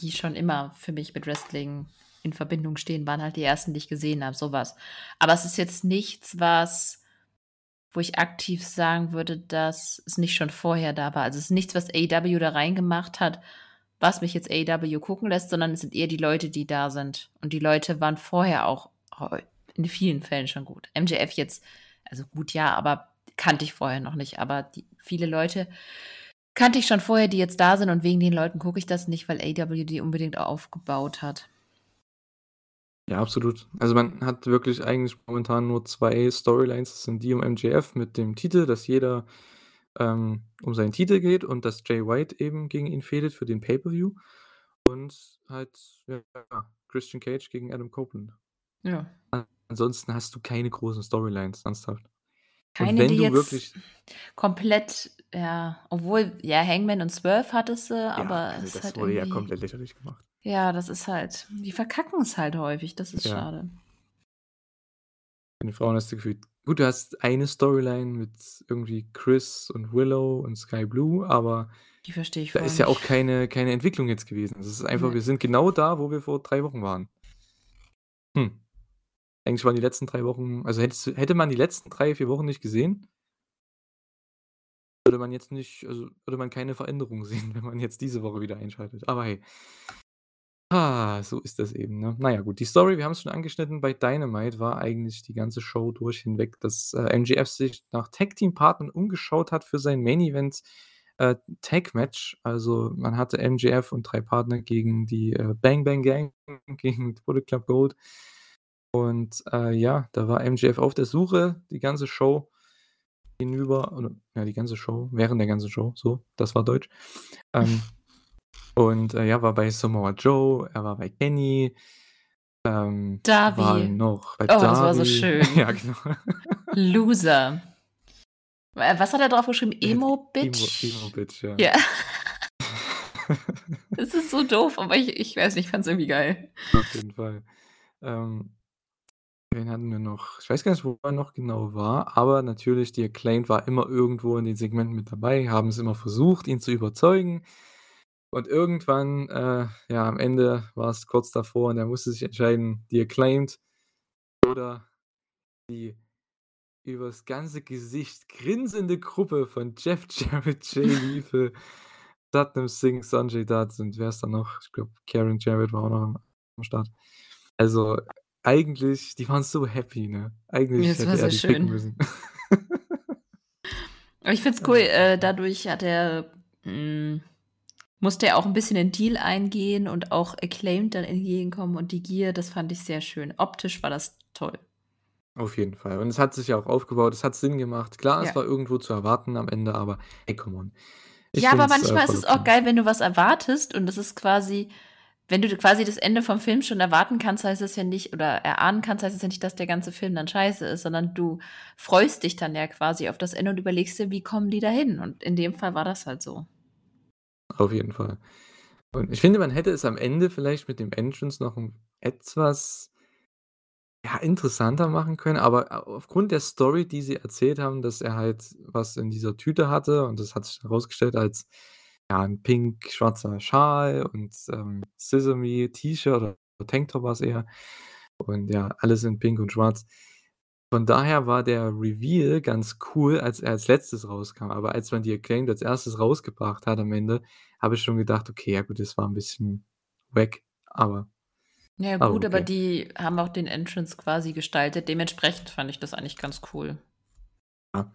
die schon immer für mich mit Wrestling in Verbindung stehen, waren halt die ersten, die ich gesehen habe, so was. Aber es ist jetzt nichts, was wo ich aktiv sagen würde, dass es nicht schon vorher da war. Also, es ist nichts, was AEW da reingemacht hat, was mich jetzt AEW gucken lässt, sondern es sind eher die Leute, die da sind. Und die Leute waren vorher auch heu in vielen Fällen schon gut. MJF jetzt also gut, ja, aber kannte ich vorher noch nicht. Aber die viele Leute kannte ich schon vorher, die jetzt da sind und wegen den Leuten gucke ich das nicht, weil AEW die unbedingt aufgebaut hat. Ja, absolut. Also, man hat wirklich eigentlich momentan nur 2 Storylines. Das sind die um MJF mit dem Titel, dass jeder ähm, um seinen Titel geht und dass Jay White eben gegen ihn fehlt für den Pay-Per-View und halt, ja, Christian Cage gegen Adam Copeland. Ja. Ansonsten hast du keine großen Storylines, ernsthaft. Keine, wenn die du jetzt wirklich komplett ja, obwohl, ja, Hangman und Swerve hattest du, ja, aber also es ist das halt wurde ja komplett lächerlich gemacht. ja, das ist halt die verkacken es halt häufig, das ist Ja. schade. Bei den Frauen hast du gefühlt gut, du hast eine Storyline mit irgendwie Chris und Willow und Sky Blue, aber Die verstehe ich da voll ist ja auch nicht. keine keine Entwicklung jetzt gewesen. Es ist einfach Ne. wir sind genau da, wo wir vor 3 Wochen waren. Hm. Eigentlich waren die letzten 3 Wochen also hättest du hätte man die letzten 3, 4 Wochen nicht gesehen würde man jetzt nicht also, würde man keine Veränderung sehen, wenn man jetzt diese Woche wieder einschaltet. Aber hey. Ah, so ist das eben, ne? Na gut, die Story, wir haben's schon angeschnitten, bei Dynamite war eigentlich die ganze Show durch hinweg, dass, äh, MJF sich nach Tag-Team-Partnern umgeschaut hat für sein Main-Event, äh, Tag-Match. Also, man hatte MJF und 3 Partner gegen die, äh, Bang Bang Gang, gegen Bullet Club Gold. Und, äh, ja, da war MJF auf der Suche die ganze Show hinüber oder ja, die ganze Show, während der ganzen Show, so, das war Deutsch. Ähm, und, äh, ja, war bei Samoa Joe, er war bei Kenny, ähm, war Darby. noch bei Oh, das war so schön. Ja, genau. Loser. Äh, was hat er drauf geschrieben? Er hat Emo Emo Bitch? Emo Bitch, ja. Ja. Das ist so doof, aber ich ich weiß nicht, ich fand's irgendwie geil. Auf jeden Fall. Ähm, wen hatten wir noch? Ich weiß gar nicht, wo er noch genau war, aber natürlich, die Acclaimed war immer irgendwo in den Segmenten mit dabei, haben's immer versucht, ihn zu überzeugen. Und irgendwann, äh, ja, am Ende war's kurz davor und er musste sich entscheiden, die Acclaimed oder die übers ganze Gesicht grinsende Gruppe von Jeff Jarrett, Jay Lethal, Satnam Singh, Sanjay Dutt und wer ist da noch? Ich glaube, Karen Jarrett war auch noch am Start. Also, eigentlich die waren so happy, ne? Eigentlich das war hätte er die picken schön. müssen. Aber ich find's cool, äh, dadurch hat er hm, musste er auch 'n bisschen den Deal eingehen und auch Acclaimed dann entgegenkommen und die Gier, das fand ich sehr schön. Optisch war das toll. Auf jeden Fall. Und es hat sich ja auch aufgebaut, es hat Sinn gemacht. Klar, es Ja. war irgendwo zu erwarten am Ende, aber hey, come on. Ich Ja, aber es, äh, manchmal ist es auch geil, wenn du was erwartest und das ist quasi wenn du quasi das Ende vom Film schon erwarten kannst, heißt es ja nicht oder erahnen kannst, heißt es ja nicht, dass der ganze Film dann scheiße ist, sondern du freust dich dann ja quasi auf das Ende und überlegst dir, wie kommen die da hin? Und in dem Fall war das halt so. Auf jeden Fall. Und ich finde, man hätte es am Ende vielleicht mit dem Entrance noch etwas ja, interessanter machen können, aber aufgrund der Story, die sie erzählt haben, dass er halt was in dieser Tüte hatte und das hat sich herausgestellt als, ja, 'n pink-schwarzer Schal und, ähm, Sesame T-Shirt oder Tanktop war's eher und ja, alles in pink und schwarz. Von daher war der Reveal ganz cool, als er als Letztes rauskam, aber als man die Acclaimed als Erstes rausgebracht hat am Ende, habe ich schon gedacht: „Okay, ja gut, das war 'n bisschen wack“, aber Ja aber gut, aber okay. die haben auch den Entrance quasi gestaltet. Dementsprechend fand ich das eigentlich ganz cool. Ja.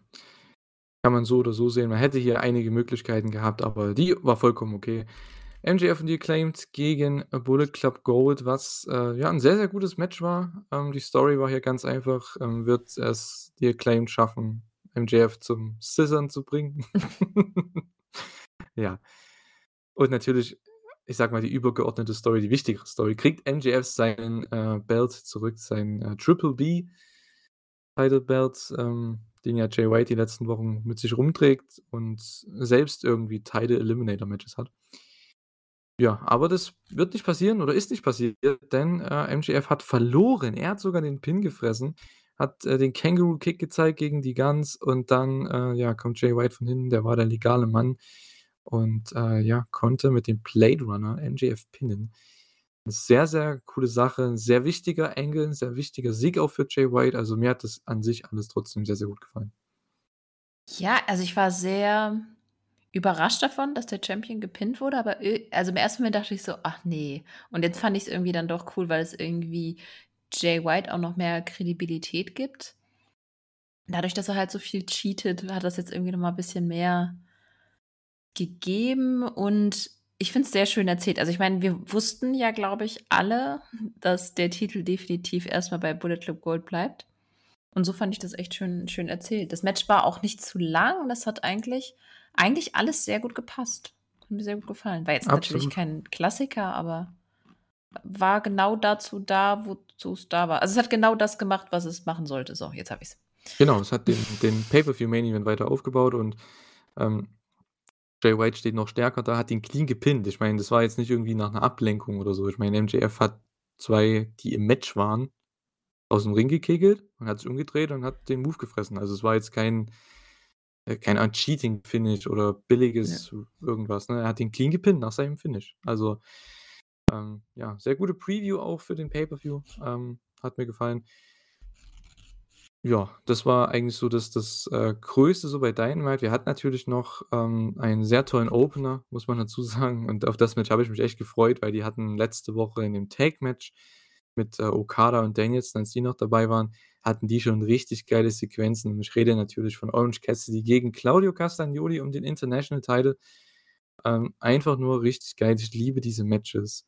Kann man so oder so sehen. Man hätte hier einige Möglichkeiten gehabt, aber die war vollkommen okay. MJF und die Acclaimed gegen Bullet Club Gold, was, äh, ja, 'n sehr, sehr gutes Match war. Ähm, die Story war hier ganz einfach. Ähm, wird es die Acclaimed schaffen, MJF zum Scissorn zu bringen? Ja. Und natürlich, ich sage mal, die übergeordnete Story, die wichtigere Story. Kriegt MJF seinen, äh, Belt zurück, sein, äh, Triple B Title Belt, ähm, den ja Jay White die letzten Wochen mit sich rumträgt und selbst irgendwie Title Eliminator Matches hat. Ja, aber das wird nicht passieren oder ist nicht passiert, denn, äh, MJF hat verloren. Er hat sogar den Pin gefressen, hat, äh, den Kangaroo Kick gezeigt gegen die Gunns und dann, äh, ja, kommt Jay White von hinten, der war der legale Mann und, äh, ja, konnte mit dem Blade Runner MJF pinnen. 'Ne sehr, sehr coole Sache, 'n sehr wichtiger Angle, 'n sehr wichtiger Sieg auch für Jay White. Also, mir hat das an sich alles trotzdem sehr, sehr gut gefallen. Ja, also ich war sehr überrascht davon, dass der Champion gepinnt wurde, aber also im ersten Moment dachte ich so: „Ach ne.“ Und jetzt fand ich's irgendwie dann doch cool, weil es irgendwie Jay White auch noch mehr Kredibilität gibt. Dadurch, dass er halt so viel cheatet, hat das jetzt irgendwie noch mal bisschen mehr gegeben und ich finde es sehr schön erzählt. Also, ich meine, wir wussten ja, glaube ich, alle, dass der Titel definitiv erst mal bei Bullet Club Gold bleibt. Und so fand ich das echt schön schön erzählt. Das Match war auch nicht zu lang. Das hat eigentlich eigentlich alles sehr gut gepasst. Hat mir sehr gut gefallen. War jetzt natürlich Absolut. kein Klassiker, aber war genau dazu da, wozu's da war. Also, es hat genau das gemacht, was es machen sollte. So, jetzt habe ich's. Genau, es hat den den Pay-per-View Main Event weiter aufgebaut und, ähm, Jay White steht noch stärker da, hat ihn clean gepinnt. Ich meine, das war jetzt nicht irgendwie nach 'ner Ablenkung oder so. Ich meine, MJF hat 2, die im Match waren, aus'm Ring gekegelt und hat sich umgedreht und hat den Move gefressen. Also, es war jetzt kein äh, keine Art Cheating Finish oder Ja. billiges irgendwas, ne? Er hat ihn clean gepinnt nach seinem Finish. Also, ähm, ja, sehr gute Preview auch für den Pay-per-View, ähm, hat mir gefallen. Ja, das war eigentlich so das das, äh, Größte so bei Dynamite. Wir hatten natürlich noch, ähm, einen sehr tollen Opener, muss man dazu sagen. Und auf das Match habe ich mich echt gefreut, weil die hatten letzte Woche in dem Tag-Match mit, äh, Okada und Danielson, als die noch dabei waren, hatten die schon richtig geile Sequenzen. Und ich rede natürlich von Orange Cassidy gegen Claudio Castagnoli um den International Title. Ähm, einfach nur richtig geil. Ich liebe diese Matches,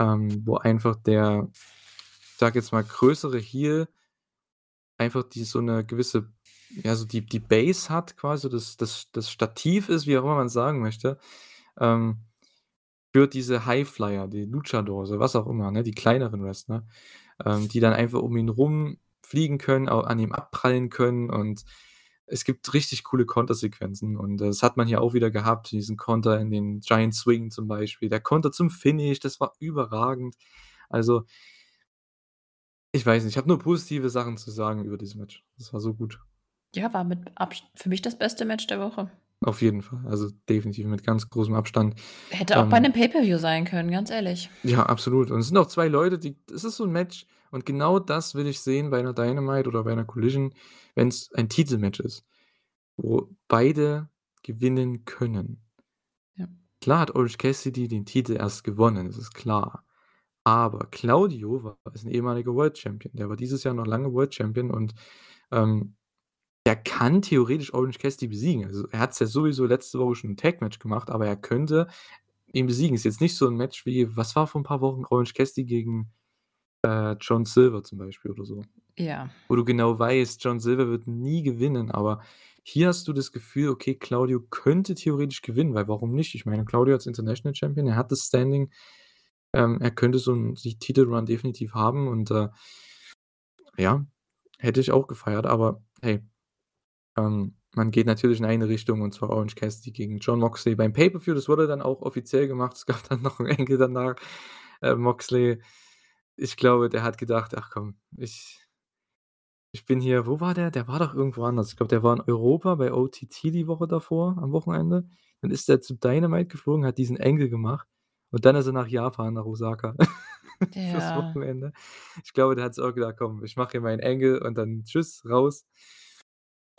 ähm, wo einfach der, ich sage jetzt mal, größere Heel einfach die so 'ne gewisse ja, so die die Base hat quasi, das das das Stativ ist, wie auch immer man's sagen möchte, ähm, für diese Highflyer, die Luchadors oder was auch immer, ne, die kleineren Wrestler, ähm, die dann einfach um ihn rum fliegen können, an ihm abprallen können und es gibt richtig coole Kontersequenzen und das hat man hier auch wieder gehabt, diesen Konter in den Giant Swing zum Beispiel. Der Konter zum Finish, das war überragend. Also ich weiß nicht, ich habe nur positive Sachen zu sagen über dieses Match. Das war so gut. Ja, war mit Abs für mich das beste Match der Woche. Auf jeden Fall, also definitiv mit ganz großem Abstand. Hätte auch bei Ähm 'nem Pay-per-View sein können, ganz ehrlich. Ja, absolut. Und es sind auch 2 Leute, die es ist so 'n Match und genau das will ich sehen bei 'ner Dynamite oder bei 'ner Collision, wenn's ein Titelmatch ist, wo beide gewinnen können. Ja. Klar hat Orange Cassidy den Titel erst gewonnen, das ist klar. Aber Claudio war ist 'n ehemaliger World Champion. Der war dieses Jahr noch lange World Champion und, ähm, der kann theoretisch Orange Cassidy besiegen. Also, er hat's ja sowieso letzte Woche schon im Tag-Match gemacht, aber er könnte ihn besiegen. Ist jetzt nicht so 'n Match wie was war vor 'n paar Wochen Orange Cassidy gegen, äh, John Silver zum Beispiel oder so. Ja. Wo du genau weißt, John Silver wird nie gewinnen, aber hier hast du das Gefühl, okay, Claudio könnte theoretisch gewinnen, weil warum nicht? Ich meine, Claudio als International Champion, er hat das Standing. Ähm, er könnte so 'n si Titelrun definitiv haben und, äh ja, hätte ich auch gefeiert, aber hey, ähm, man geht natürlich in eine Richtung und zwar Orange Cassidy gegen Jon Moxley beim Pay-per-View. Das wurde dann auch offiziell gemacht. Es gab dann noch 'n Angle danach. Äh, Moxley, ich glaube, der hat gedacht: „Ach komm, ich ich bin hier“ wo war der? Der war doch irgendwo anders. Ich glaube, der war in Europa bei OTT die Woche davor am Wochenende. Dann ist der zu Dynamite geflogen, hat diesen Angle gemacht und dann ist er nach Japan, nach Osaka fürs Ja. Wochenende. Ich glaube, der hat sich auch gedacht: „Komm, ich mache hier meinen Angle und dann tschüss, raus.“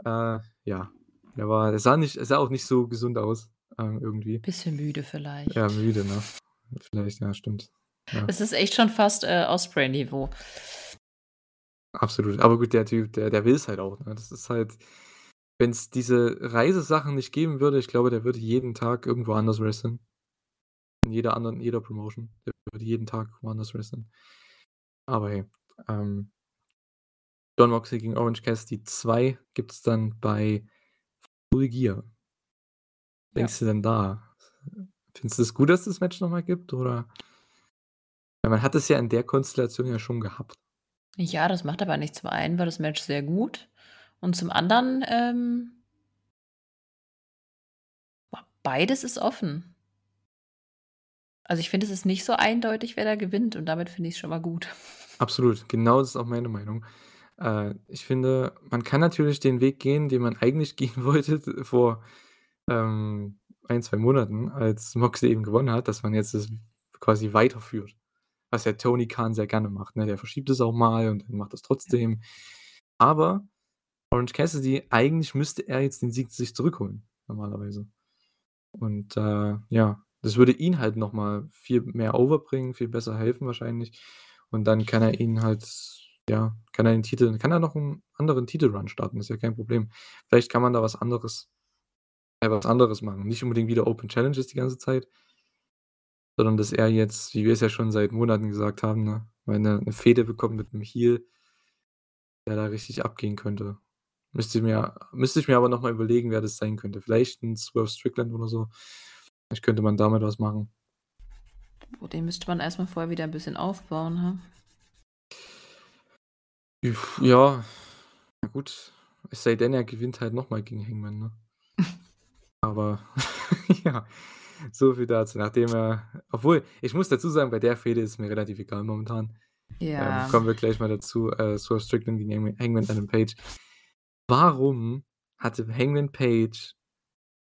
Äh, ja, der war der sah nicht er sah auch nicht so gesund aus, ähm, irgendwie. Bisschen müde Ja, vielleicht. müde, ne? Vielleicht, ja, stimmt. Ja. Es ist echt schon fast, äh, Ospreay-Niveau. Absolut. Aber gut, der Typ, der der will's halt auch, ne? Das ist halt wenn's diese Reisesachen nicht geben würde, ich glaube, der würde jeden Tag irgendwo anders wresteln. In jeder anderen jeder Promotion. Der würde jeden Tag woanders wresteln. Aber hey, ähm Jon Moxley gegen Orange Cassidy 2 gibt's dann bei Full Gear. Ja. Denkst du denn da? Findest du es gut, dass es das Match noch mal gibt, oder? Weil man hat es ja in der Konstellation ja schon gehabt. Ja, das macht aber nichts. Zum einen war das Match sehr gut und zum anderen, ähm beides ist offen. Also, ich finde, es ist nicht so eindeutig, wer da gewinnt und damit finde ich's schon mal gut. Absolut, genau das ist auch meine Meinung. Äh, ich finde, man kann natürlich den Weg gehen, den man eigentlich gehen wollte vor, ähm, 1, 2 Monaten, als Moxley eben gewonnen hat, dass man jetzt das quasi weiterführt. Was ja Tony Khan sehr gerne macht, ne? Der verschiebt es auch mal und macht Ja. trotzdem. Aber Orange Cassidy eigentlich müsste er jetzt den Sieg sich zurückholen, normalerweise. Und, äh, ja, das würde ihn halt noch mal viel mehr over bringen, viel besser helfen wahrscheinlich. Und dann kann er ihn halt ja, kann er den Titel kann er noch 'n anderen Titelrun starten, ist ja kein Problem. Vielleicht kann man da was anderes ja, was anderes machen. Nicht unbedingt wieder Open Challenges die ganze Zeit sondern dass er jetzt, wie wir es ja schon seit Monaten gesagt haben, ne, wenn er 'ne Fehde bekommt mit 'nem Heel der da richtig abgehen könnte. Müsste ich mir müsste ich mir aber noch mal überlegen, wer das sein könnte. Vielleicht 'n Swerve Strickland oder so. Vielleicht könnte man damit was machen. Oh, den müsste man erst mal vorher wieder 'n bisschen aufbauen, ha? Ja, na gut. Es sei denn, er gewinnt halt noch mal gegen Hangman, ne? Aber ja, so viel dazu. Nachdem er obwohl, ich muss dazu sagen, bei der Fehde ist mir relativ egal momentan. Ähm, Ja. kommen wir gleich mal dazu. Äh, Swerve Strickland gegen Hangman Hangman Adam Page. Warum hatte Hangman Page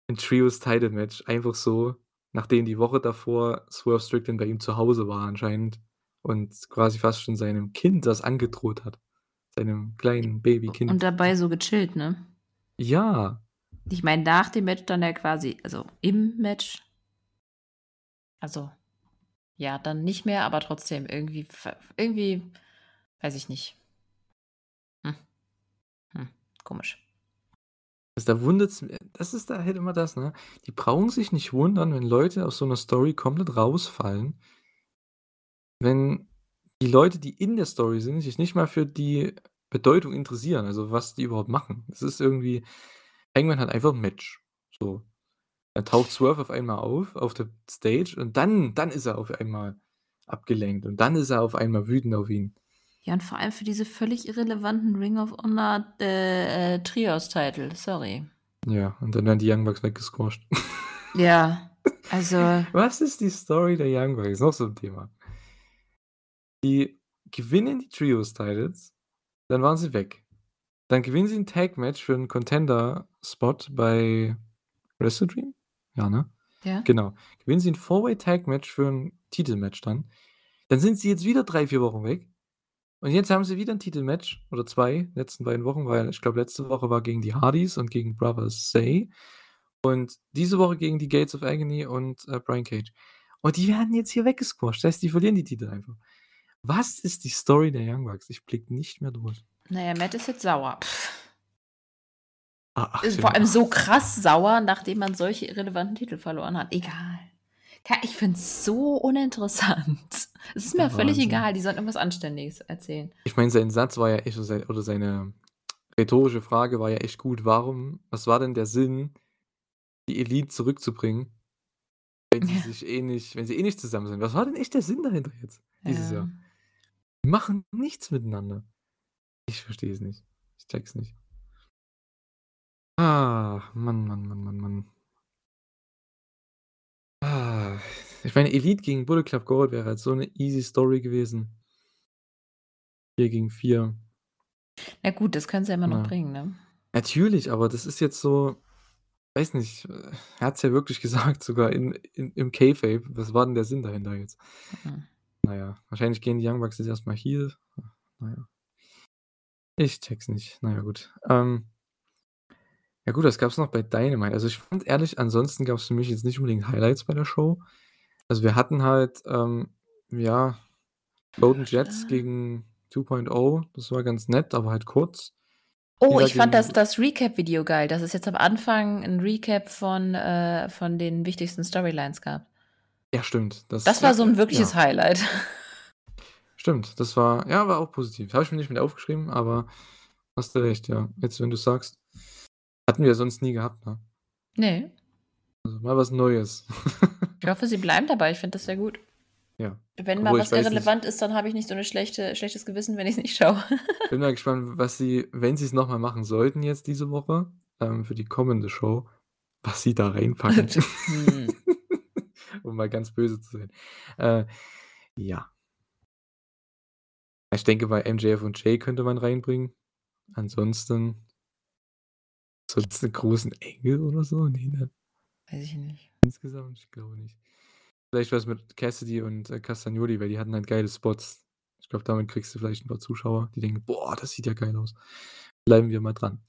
'n Trios-Title-Match einfach so, nachdem die Woche davor Swerve Strickland bei ihm zu Hause war anscheinend und quasi fast schon seinem Kind das angedroht hat, seinem kleinen Babykind. Und dabei so gechillt, ne? Ja. Ich meine, nach dem Match dann ja quasi also im Match also, ja, dann nicht mehr, aber trotzdem irgendwie irgendwie weiß ich nicht. Hm. Hm, komisch. Also, da wundert's das ist da halt immer das, ne? Die brauchen sich nicht wundern, wenn Leute aus so 'ner Story komplett rausfallen. Wenn die Leute, die in der Story sind, sich nicht mal für die Bedeutung interessieren, also was die überhaupt machen. Es ist irgendwie Hangman hat einfach 'n Match, so. Dann taucht Swerve auf einmal auf, auf der Stage und dann dann ist er auf einmal abgelenkt und dann ist er auf einmal wütend auf ihn. Ja, und vor allem für diese völlig irrelevanten Ring of Honor, äh, äh, Trios-Title, sorry. Ja, und dann werden die Young Bucks weggesquasht. Ja, also Was ist die Story der Young Bucks? Noch so 'n Thema. Die gewinnen die Trios-Titles, dann waren sie weg. Dann gewinnen sie 'n Tag-Match für 'n Contender-Spot bei Wrestle Dream? Ja, ne? Ja. Genau. Gewinnen sie 'n Four-Way-Tag-Match für 'n Titelmatch dann. Dann sind sie jetzt wieder 3, 4 Wochen weg. Und jetzt haben sie wieder 'n Titelmatch oder 2, letzten beiden Wochen, weil ich glaube, letzte Woche war gegen die Hardys und gegen Brothers Say. Und diese Woche gegen die Gates of Agony und, äh, Brian Cage. Und die werden jetzt hier weggesquasht. Das heißt, die verlieren die Titel einfach. Was ist die Story der Young Bucks? Ich blicke nicht mehr durch. Na ja, Matt ist jetzt sauer. Ah, Ist vor allem so krass sauer, nachdem man solche irrelevanten Titel verloren hat. Egal. Ich finde es so uninteressant. Es ist mir Ja, völlig Wahnsinn. egal, die sollen irgendwas Anständiges erzählen. Ich meine, sein Satz war ja echt oder seine rhetorische Frage war ja echt gut. Warum was war denn der Sinn, die Elite zurückzubringen, wenn sie Ja. sich eh nicht wenn sie eh nicht zusammen sind? Was war denn echt der Sinn dahinter jetzt dieses Ja. Jahr? Die machen nichts miteinander. Ich verstehe es nicht. Ich check's nicht. Ah, Mann, Mann, Mann, Mann, Mann. Ah, ich meine, Elite gegen Bullet Club Gold wäre halt so 'ne easy Story gewesen. 4 gegen 4. Na gut, das können sie ja immer noch Ja. bringen, ne? Natürlich, aber das ist jetzt so weiß nicht, er hat's ja wirklich gesagt, sogar in in im Kayfabe. Was war denn der Sinn dahinter jetzt? Mhm. Na ja, wahrscheinlich gehen die Young Bucks jetzt erst mal heel. Na ja. Ich check's nicht. Na ja, gut. Ähm ja gut, was gab's noch bei Dynamite? Also, ich fand ehrlich, ansonsten gab's für mich jetzt nicht unbedingt Highlights bei der Show. Also, wir hatten halt, ähm, ja, Golden Jets gegen 2.0. Das war ganz nett, aber halt kurz. Oh, ich fand das das Recap-Video geil, dass es jetzt am Anfang 'n Recap von, äh von den wichtigsten Storylines gab. Ja, stimmt. Das Das war so 'n äh, wirkliches ja. Highlight. Stimmt, das war ja, war auch positiv. Habe ich mir nicht mit aufgeschrieben, aber hast du recht, ja. Jetzt, wenn du's sagst. Hatten wir sonst nie gehabt, ne? Ne. Also, mal was Neues. Ich hoffe, sie bleiben dabei. Ich finde das sehr gut. Ja. Wenn mal Obwohl, was ich nicht irrelevant ist, dann habe ich nicht so 'ne schlechte schlechtes Gewissen, wenn ich's nicht schaue. bin mal gespannt, was sie wenn sie's noch mal machen sollten jetzt diese Woche, ähm, für die kommende Show, was sie da reinpacken. Hm. Um mal ganz böse zu sein. Äh, ja. Ich denke, bei MJF und Jay könnte man reinbringen. Ansonsten sonst 'n großen Engel oder so? Ne, ne? Weiß ich nicht. Insgesamt, ich glaube nicht. Vielleicht was mit Cassidy und, äh, Castagnoli, weil die hatten halt geile Spots. Ich glaube, damit kriegst du vielleicht 'n paar Zuschauer, die denken: „Boah, das sieht ja geil aus.“ Bleiben wir mal dran.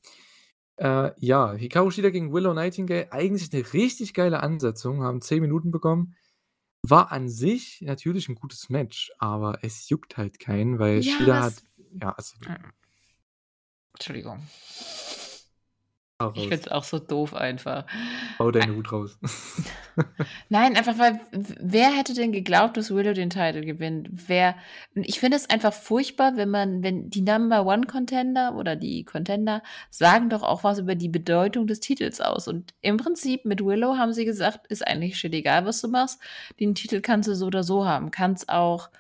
Äh, ja, Hikaru Shida gegen Willow Nightingale, eigentlich 'ne richtig geile Ansetzung, haben 10 Minuten bekommen. War an sich natürlich 'n gutes Match, aber es juckt halt keinen, weil Ja, Shida hat ja, also Entschuldigung. Ich finde es auch so doof einfach. Hau Ei deinen Hut raus. Nein, einfach weil wer hätte denn geglaubt, dass Willow den Title gewinnt? Wer ich finde es einfach furchtbar, wenn man wenn die Number One Contender oder die Contender sagen doch auch was über die Bedeutung des Titels aus. Und im Prinzip mit Willow haben sie gesagt: „Ist eigentlich shit egal, was du machst. Den Titel kannst du so oder so haben. Kann's auch,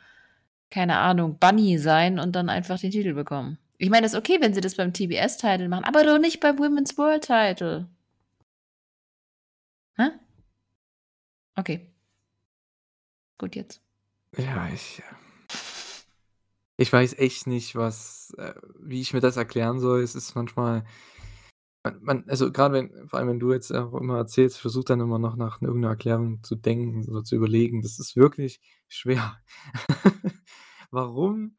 keine Ahnung, Bunny sein und dann einfach den Titel bekommen.“ Ich meine, ist okay, wenn sie das beim TBS-Title machen, aber doch nicht beim Women's World Title. Hä? Okay. Gut jetzt. Ja, ich ich weiß echt nicht, was äh, wie ich mir das erklären soll. Es ist manchmal man man also, grade wenn vor allem, wenn du jetzt auch immer erzählst, ich versuche dann immer noch nach irgend 'ner Erklärung zu denken oder zu überlegen. Das ist wirklich schwer. Warum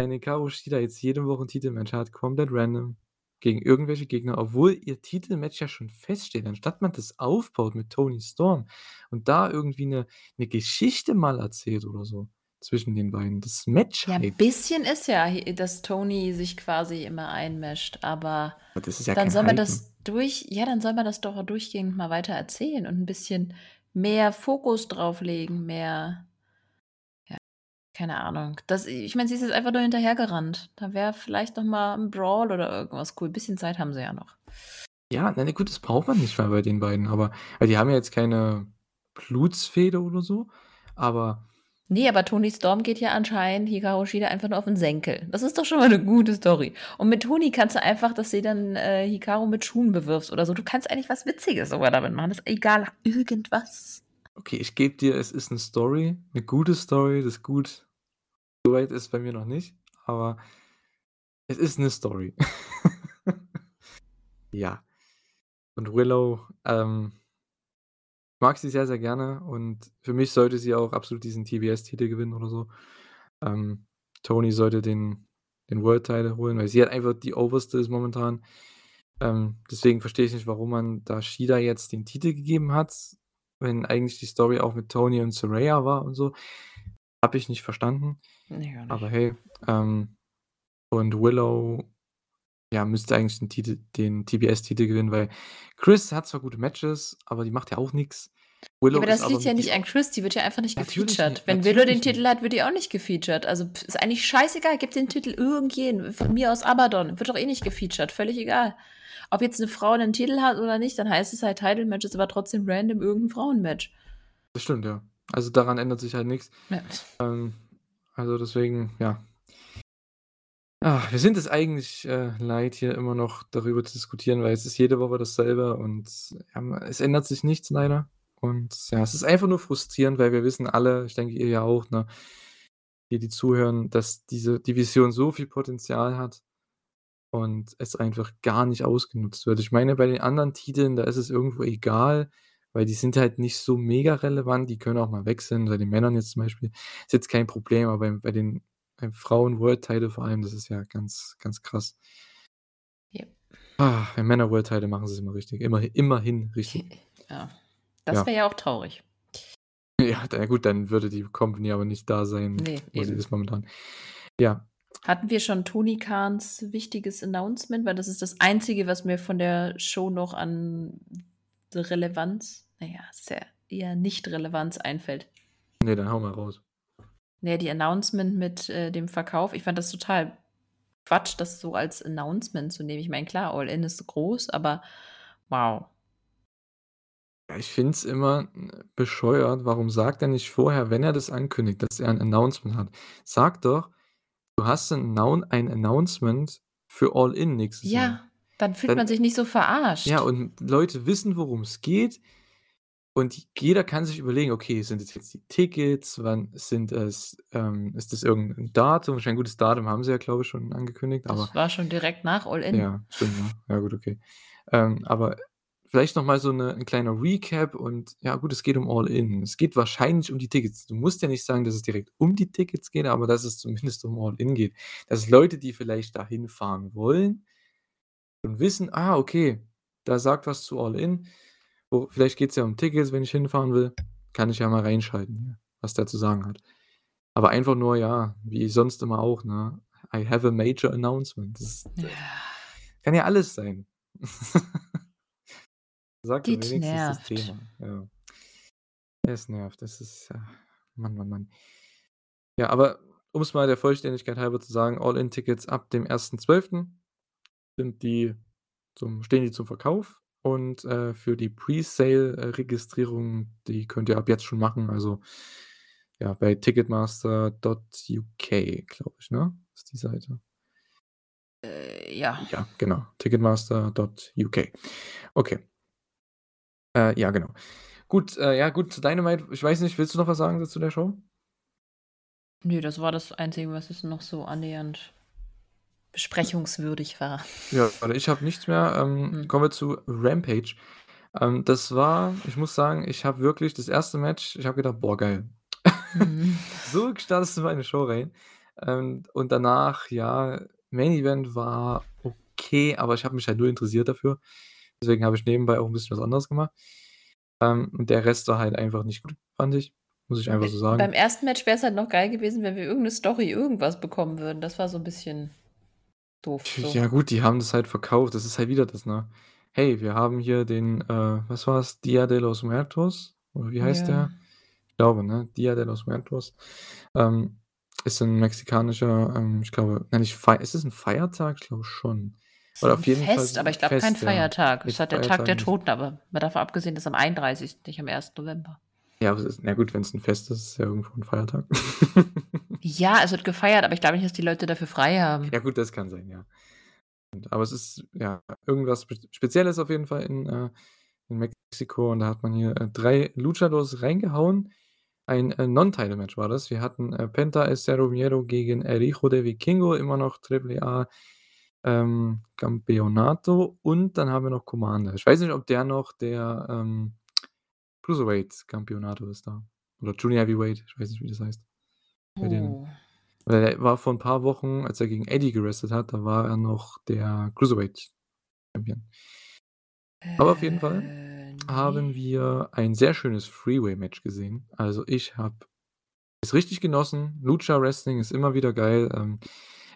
Hikaru Shida jetzt jede Woche 'n Titelmatch hat, komplett random, gegen irgendwelche Gegner, obwohl ihr Titelmatch ja schon feststeht, anstatt man das aufbaut mit Toni Storm und da irgendwie 'ne 'ne Geschichte mal erzählt oder so zwischen den beiden. Das Match Ja, 'n hypt. bisschen ist ja dass Toni sich quasi immer einmischt, aber ja dann soll man das durch ja, dann soll man das doch durchgehend mal weiter erzählen und 'n bisschen mehr Fokus drauf legen, mehr keine Ahnung. Das ich meine, sie ist jetzt einfach nur hinterhergerannt. Da wäre vielleicht noch mal 'n Brawl oder irgendwas cool. Bisschen Zeit haben sie ja noch. Ja, na, ne, gut, das braucht man nicht mal bei den beiden, aber weil die haben ja jetzt keine Blutsfehde oder so, aber Ne, aber Toni Storm geht ja anscheinend Hikaru Shida einfach nur auf 'n Senkel. Das ist doch schon mal 'ne gute Story. Und mit Toni kannst du einfach, dass sie dann, äh, Hikaru mit Schuhen bewirfst oder so. Du kannst eigentlich was Witziges sogar damit machen. Ist egal, irgendwas. Okay, ich gebe dir, es ist 'ne Story, 'ne gute Story, das gut weit ist bei mir noch nicht, aber es ist 'ne Story. Ja. Und Willow, ähm mag sie sehr, sehr gerne und für mich sollte sie auch absolut diesen TBS-Titel gewinnen oder so. Ähm, Toni sollte den den World Title holen, weil sie halt einfach die Oberste ist momentan. Ähm, deswegen verstehe ich nicht, warum man da Shida jetzt den Titel gegeben hat, wenn eigentlich die Story auch mit Toni und Saraya war und so. Habe ich nicht verstanden. Ne, auch Aber nicht. hey, ähm, und Willow, ja, müsste eigentlich den Titel den TBS-Titel gewinnen, weil Chris hat zwar gute Matches, aber die macht ja auch. Ja, Willow aber ist das aber liegt ja nicht an Chris, die wird ja einfach nicht Natürlich gefeatured. nicht, Wenn Willow den Titel nicht. hat, wird die auch nicht gefeatured. Also, ist eigentlich scheißegal, gib den Titel irgendjeden. Von mir aus Abaddon, wird doch eh nicht gefeatured, völlig egal. Ob jetzt 'ne Frau 'nen Titel hat oder nicht, dann heißt es halt Title Match, ist aber trotzdem random irgend 'n Frauenmatch. Das stimmt, ja. Also, daran ändert sich halt nix. Ja. Ähm, also, deswegen, ja. Ah, wir sind es eigentlich, äh, leid, hier immer noch darüber zu diskutieren, weil es ist jede Woche dasselbe und, ja, es ändert sich nichts leider. Und ja, es ist einfach nur frustrierend, weil wir wissen alle, ich denke, ihr ja auch, ne, die, die zuhören, dass diese Division so viel Potenzial hat und es einfach gar nicht ausgenutzt wird. Ich meine, bei den anderen Titeln, da ist es irgendwo egal, weil die sind halt nicht so mega relevant. Die können auch mal wechseln. Bei den Männern jetzt zum Beispiel ist jetzt kein Problem, aber beim bei den beim Frauen-World-Title vor allem, das ist ja ganz, ganz krass. Ja. Ah, bei Männer-World-Title machen sie's immer richtig. Immer immerhin richtig. Ja. Das Ja. wäre ja auch traurig. Ja, na gut, dann würde die Company aber nicht da sein, Ne, wo sie eben. ist momentan. Ja. Hatten wir schon Tony Khans wichtiges Announcement? Weil das ist das Einzige, was mir von der Show noch an Relevanz na ja, ist ja eher Nicht-Relevanz einfällt. Ne, dann hau mal raus. Ne, die Announcement mit, äh, dem Verkauf. Ich fand das total Quatsch, das so als Announcement zu nehmen. Ich meine, klar, All In ist groß, aber wow. Ja, ich finde es immer, äh, bescheuert. Warum sagt er nicht vorher, wenn er das ankündigt, dass er 'n Announcement hat? Sag doch: „Du hast 'n Announ ein Announcement für All In nächstes Jahr.“ Ja, dann fühlt Dann man sich nicht so Ja, verarscht. und Leute wissen, worum's geht und jeder kann sich überlegen: „Okay, sind es jetzt die Tickets? Wann sind es ähm, ist das irgend 'n Datum?“ Ich meine, gutes Datum haben sie ja, glaube ich, schon angekündigt, aber Das war schon direkt nach All In. Ja, stimmt, ja. Ja gut, okay. Ähm, aber vielleicht noch mal so 'ne 'n kleiner Recap und ja gut, es geht um All In. Es geht wahrscheinlich um die Tickets. Du musst ja nicht sagen, dass es direkt um die Tickets geht, aber dass es zumindest um All In geht. Dass Leute, die vielleicht da hinfahren wollen und wissen: „Ah, okay, da sagt was zu All Oh, vielleicht geht's ja um Tickets, wenn ich hinfahren will. Kann ich ja mal reinschalten was der zu sagen hat.“ Aber einfach nur, ja, wie sonst immer auch, ne? „I have a major announcement.“ Das, äh Ja. kann ja alles sein. Sag doch Das wenigstens das nervt. Thema, ja. Es nervt, das ist ja Mann, Mann, Mann. Ja, aber um's mal der Vollständigkeit halber zu sagen, All-in-Tickets ab dem 1.12. sind die zum stehen die zum Verkauf und, äh, für die Presale, äh, Registrierung, die könnt ihr ab jetzt schon machen. Also, ja, bei Ticketmaster.uk, glaube ich, ne, ist die Seite. Äh, ja. Ja, genau. Ticketmaster.uk. Okay. Äh, ja, genau. Gut, äh, ja gut, zu Dynamite, ich weiß nicht, willst du noch was sagen zu der Show? Ne, das war das Einzige, was jetzt noch so annähernd besprechungswürdig war. Ja, also ich habe nichts mehr. Ähm, Mhm. kommen wir zu Rampage. Ähm, das war ich muss sagen, ich habe wirklich das 1. Match ich habe gedacht: „Boah, geil.“ Mhm. So startest du mal in 'ne Show rein. Ähm, und danach, ja, Main Event war okay, aber ich habe mich halt null interessiert dafür. Deswegen habe ich nebenbei auch 'n bisschen was anderes gemacht. Ähm, und der Rest war halt einfach nicht gut, fand ich, muss ich einfach so sagen. beim 1. Match wär's halt noch geil gewesen, wenn wir irgend 'ne Story irgendwas bekommen würden. Das war so 'n bisschen doof so. Ja gut, die haben das halt verkauft. Das ist halt wieder das, ne? Hey, wir haben hier den, äh, was war's, Dia de los Muertos oder wie heißt Ja. der? Ich glaube, ne? Dia de los Muertos. Ähm, ist 'n mexikanischer, ähm, ich glaube nenne ich Fei ist es 'n Feiertag? Ich glaube schon. Ist Oder auf jeden Fall Fest, aber ich glaube kein Fest, ja. Feiertag. Ne, Ist halt der Tag Feiertag der nicht. Toten, aber mal davon abgesehen, das ist am 31., nicht am 1. November. Ja, aber es ist na gut, wenn's 'n Fest ist, ist ja irgendwo 'n Feiertag. Ja, es wird gefeiert, aber ich glaube nicht, dass die Leute dafür frei haben. Ja gut, das kann sein, ja. Und aber es ist, ja, irgendwas Spe Spezielles auf jeden Fall in, äh in Mexiko und da hat man hier, äh, 3 Luchadors reingehauen. Ein, äh, Non-Title-Match war das. Wir hatten, äh, Penta El Zero Miedo gegen El Hijo del Vikingo, immer noch Triple A, ähm, Campeonato und dann haben wir noch Komander. Ich weiß nicht, ob der noch der, ähm, Cruiserweight Campeonato ist da oder Junior Heavyweight, ich weiß nicht, wie das heißt. Bei. Oh. Weil er war vor 'n paar Wochen, als er gegen Eddie gewrestelt hat, da war er noch der Cruiserweight Champion. Aber auf jeden Fall Äh, haben wir ein sehr schönes Freeway-Match gesehen. Also, ich habe es richtig genossen. Lucha Wrestling ist immer wieder geil. Ähm,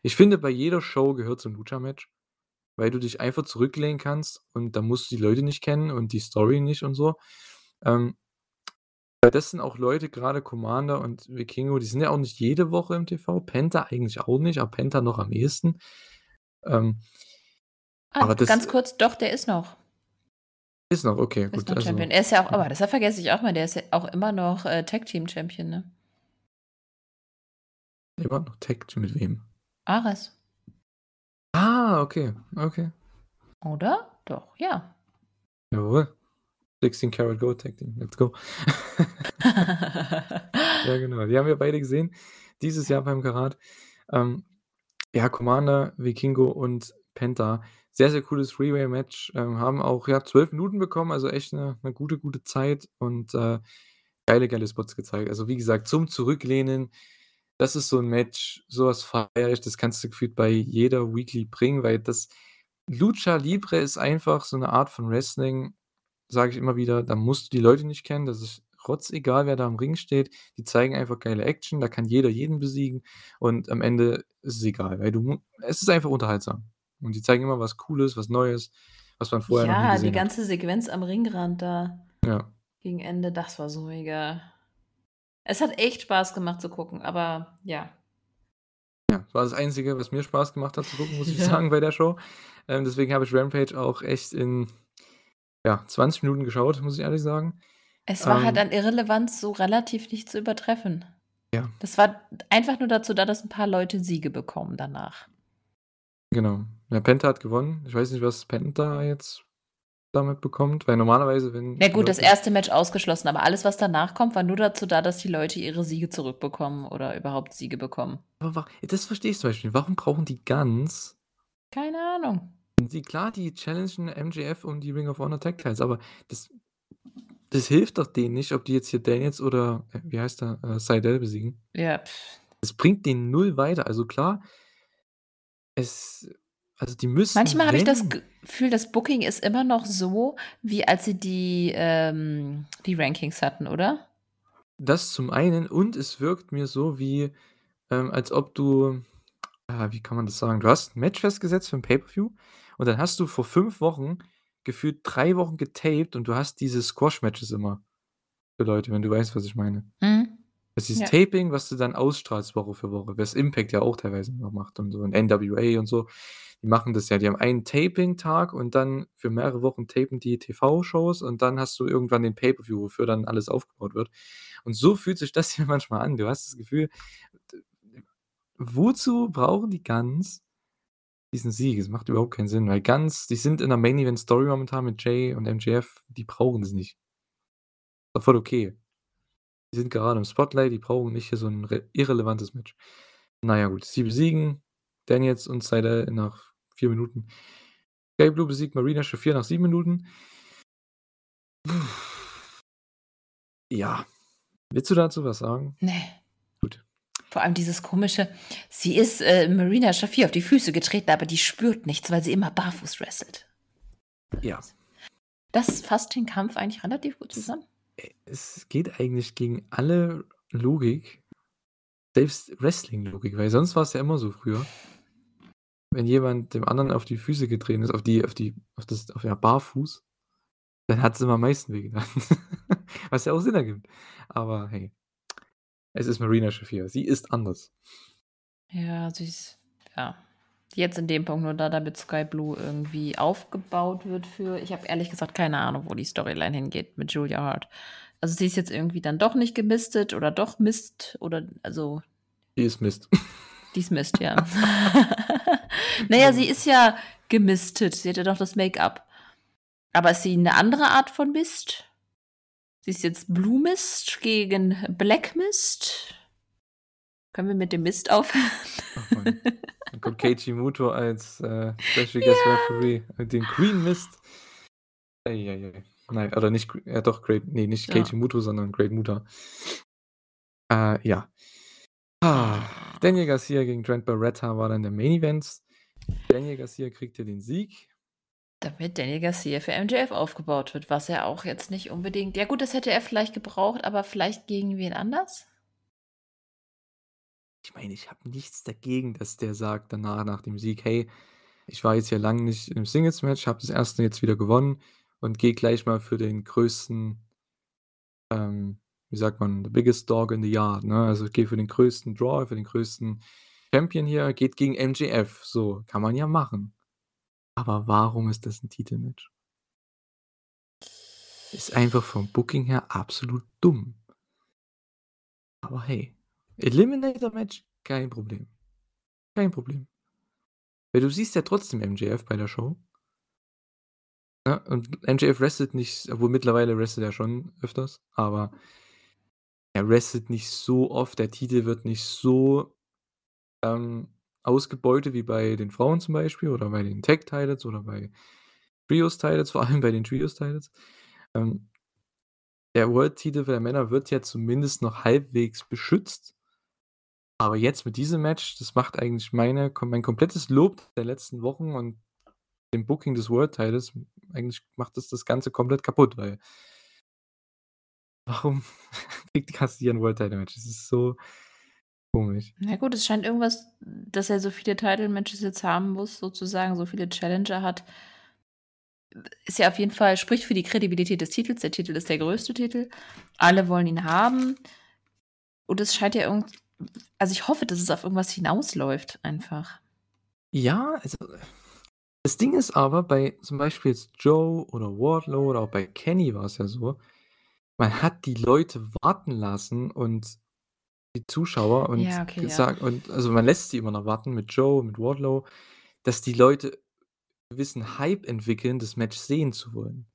ich finde, bei jeder Show gehört 'n Lucha-Match, weil du dich einfach zurücklehnen kannst und da musst du die Leute nicht kennen und die Story nicht und so. Ähm weil das sind auch Leute, grade Komander und Vikingo, die sind ja auch nicht jede Woche im TV. Penta eigentlich auch nicht, aber Penta noch am ehesten. Ähm Ah, aber das, ganz äh kurz, doch, der ist noch. Ist noch, okay, Ist gut, noch also Champion. Er ist ja auch aber das vergesse ich auch mal, der ist ja auch immer noch, äh, Tag Team Champion, ne? Immer noch Tag Team mit wem? Ares. Ah, okay, okay. Oder? Doch, ja. Jawohl. 16 Karat Gold Tag Team, let's go. Ja, genau. Die haben wir beide gesehen dieses Jahr beim Karat. Ähm, ja, Komander, Vikingo und Penta. Sehr, sehr cooles Freeway-Match. Ähm, haben auch, ja, 12 Minuten bekommen, also echt 'ne 'ne gute, gute Zeit und, äh, geile, geile Spots gezeigt. Also, wie gesagt, zum Zurücklehnen, das ist so 'n Match, so was feiere ich, das kannst du gefühlt bei jeder Weekly bringen, weil das Lucha Libre ist einfach so 'ne Art von Wrestling, sage ich immer wieder, da musst du die Leute nicht kennen. Das ist rotzegal, wer da im Ring steht. Die zeigen einfach geile Action, da kann jeder jeden besiegen und am Ende ist es egal, weil du es ist einfach unterhaltsam. Und die zeigen immer was Cooles, was Neues, was man vorher noch nie Ja, die gesehen hat. ganze Sequenz am Ringrand da Ja. gegen Ende, das war so mega. Es hat echt Spaß gemacht zu gucken, aber ja. Ja, war das Einzige, was mir Spaß gemacht hat zu gucken, muss ich Ja. sagen bei der Show. Ähm, deswegen habe ich Rampage auch echt in, ja, 20 Minuten geschaut, muss ich ehrlich sagen. Es war halt Ähm an Irrelevanz so relativ nicht zu übertreffen. Ja. Das war einfach nur dazu da, dass 'n paar Leute Siege bekommen danach. Genau. Ja, Penta hat gewonnen. Ich weiß nicht, was Penta jetzt damit bekommt, weil normalerweise, wenn Na gut, das Leute 1. Match ausgeschlossen, aber alles, was danach kommt, war nur dazu da, dass die Leute ihre Siege zurückbekommen oder überhaupt Siege bekommen. Aber das verstehe ich zum Beispiel. Warum brauchen die Guns Keine Ahnung. Die klar, die challengen MJF um die Ring of Honor Tag Titles, aber das das hilft doch denen nicht, ob die jetzt hier Daniels oder, äh, wie heißt der, äh, Sydal besiegen. Ja. Es bringt denen null weiter. Also klar es also, die müssen, Manchmal habe ich das Gefühl, das Booking ist immer noch so, wie als sie die, ähm die Rankings hatten, oder? Das zum einen und es wirkt mir so wie, ähm, als ob du ah, wie kann man das sagen? Du hast 'n Match festgesetzt für 'n Pay-per-View Und dann hast du vor 5 Wochen gefühlt 3 Wochen getaped und du hast diese Squash-Matches immer für Leute, wenn du weißt, was ich meine. Mhm. Das ist Ja. Taping, was du dann ausstrahlst Woche für Woche, was Impact ja auch teilweise noch macht und so und NWA und so. Die machen das ja. Die haben einen Taping-Tag und dann für mehrere Wochen tapen die TV-Shows und dann hast du irgendwann den Pay-per-View, wofür dann alles aufgebaut wird. Und so fühlt sich das hier manchmal an. Du hast das Gefühl, wozu brauchen die Guns diesen Sieg? Es macht überhaupt keinen Sinn, weil Guns, die sind in der Main-Event-Story momentan mit Jay und MJF, die brauchen das nicht. Ist voll okay. Die sind gerade im Spotlight, die brauchen nicht hier so 'n re irrelevantes Match. Na ja gut, sie besiegen Daniels und Sydal nach 4 Minuten. Sky Blue besiegt Marina Shafir nach 7 Minuten. Ja. Willst du dazu was sagen? Ne. Vor allem dieses komische sie ist, äh, Marina Shafir auf die Füße getreten, aber die spürt nichts, weil sie immer barfuß wrestelt. Ja. Das fasst den Kampf eigentlich relativ gut zusammen. Es geht eigentlich gegen alle Logik, selbst Wrestling-Logik, weil sonst war's ja immer so früher. Wenn jemand dem anderen auf die Füße getreten ist, auf die auf die auf das auf ja, barfuß, dann hat's immer am meisten wehgetan. Was ja auch Sinn ergibt. Aber hey, es ist Marina Shafir. Sie ist anders. Ja, sie ist ja, jetzt in dem Punkt nur da, damit Sky Blue irgendwie aufgebaut wird für ich habe ehrlich gesagt keine Ahnung, wo die Storyline hingeht mit Julia Hart. Also, sie ist jetzt irgendwie dann doch nicht gemistet oder doch Mist oder also Die ist Mist. Die ist Mist, ja. Na ja, sie ist ja gemistet. Sie hat ja doch das Make-up. Aber ist sie 'ne andere Art von Mist? Sie ist jetzt Blue Mist gegen Black Mist? Können wir mit dem Mist aufhören? Mann. Dann kommt Keiji Muto als, äh, Special Guest Ja. Referee mit dem Green Mist. Ei, ei, ei. Nein, oder nicht ja doch, Great ne, nicht Ja. Keiji Muto, sondern Great Muta. Äh, ja. Ah, Daniel Garcia gegen Trent Barretta war dann der Main Event. Daniel Garcia kriegte den Sieg. Damit Daniel Garcia für MJF aufgebaut wird, was er auch jetzt nicht unbedingt ja gut, das hätte er vielleicht gebraucht, aber vielleicht gegen wen anders? Ich meine, ich habe nichts dagegen, dass der sagt danach nach dem Sieg: „Hey, ich war jetzt hier lang nicht im Singles-Match, habe das erste jetzt wieder gewonnen und gehe gleich mal für den größten“ ähm, wie sagt man, the biggest dog in the yard, ne? Also, ich gehe für den größten Draw, für den größten Champion hier, geht gegen MJF. So, kann man ja machen. Aber warum ist das 'n Titelmatch? Ist einfach vom Booking her absolut dumm. Aber hey, Eliminator-Match, kein Problem. Kein Problem. Weil du siehst ja trotzdem MJF bei der Show. Ne? Und MJF wrestelt nicht obwohl mittlerweile wrestelt er schon öfters, aber er wrestelt nicht so oft. Der Titel wird nicht so, ähm, ausgebeutet wie bei den Frauen zum Beispiel oder bei den Tag-Titles oder bei Trios-Titles, vor allem bei den Trios-Titles. Ähm der World-Titel der Männer wird ja zumindest noch halbwegs beschützt. Aber jetzt mit diesem Match, das macht eigentlich meine mein komplettes Lob der letzten Wochen und dem Booking des World-Titles eigentlich macht das das Ganze komplett kaputt, weil warum kriegt Garcia 'n World-Title-Match? Das ist so komisch. Na gut, es scheint irgendwas dass er so viele Title-Matches jetzt haben muss sozusagen, so viele Challenger hat. Ist ja auf jeden Fall spricht für die Kredibilität des Titels. Der Titel ist der größte Titel. Alle wollen ihn haben. Und es scheint ja irgend also, ich hoffe, dass es auf irgendwas hinausläuft einfach. Ja, also das Ding ist aber bei zum Beispiel jetzt Joe oder Wardlow oder auch bei Kenny war's ja so, man hat die Leute warten lassen und die Zuschauer und Ja, okay, ja. gesagt und also, man lässt sie immer noch warten mit Joe, mit Wardlow, dass die Leute gewissen Hype entwickeln, das Match sehen zu wollen.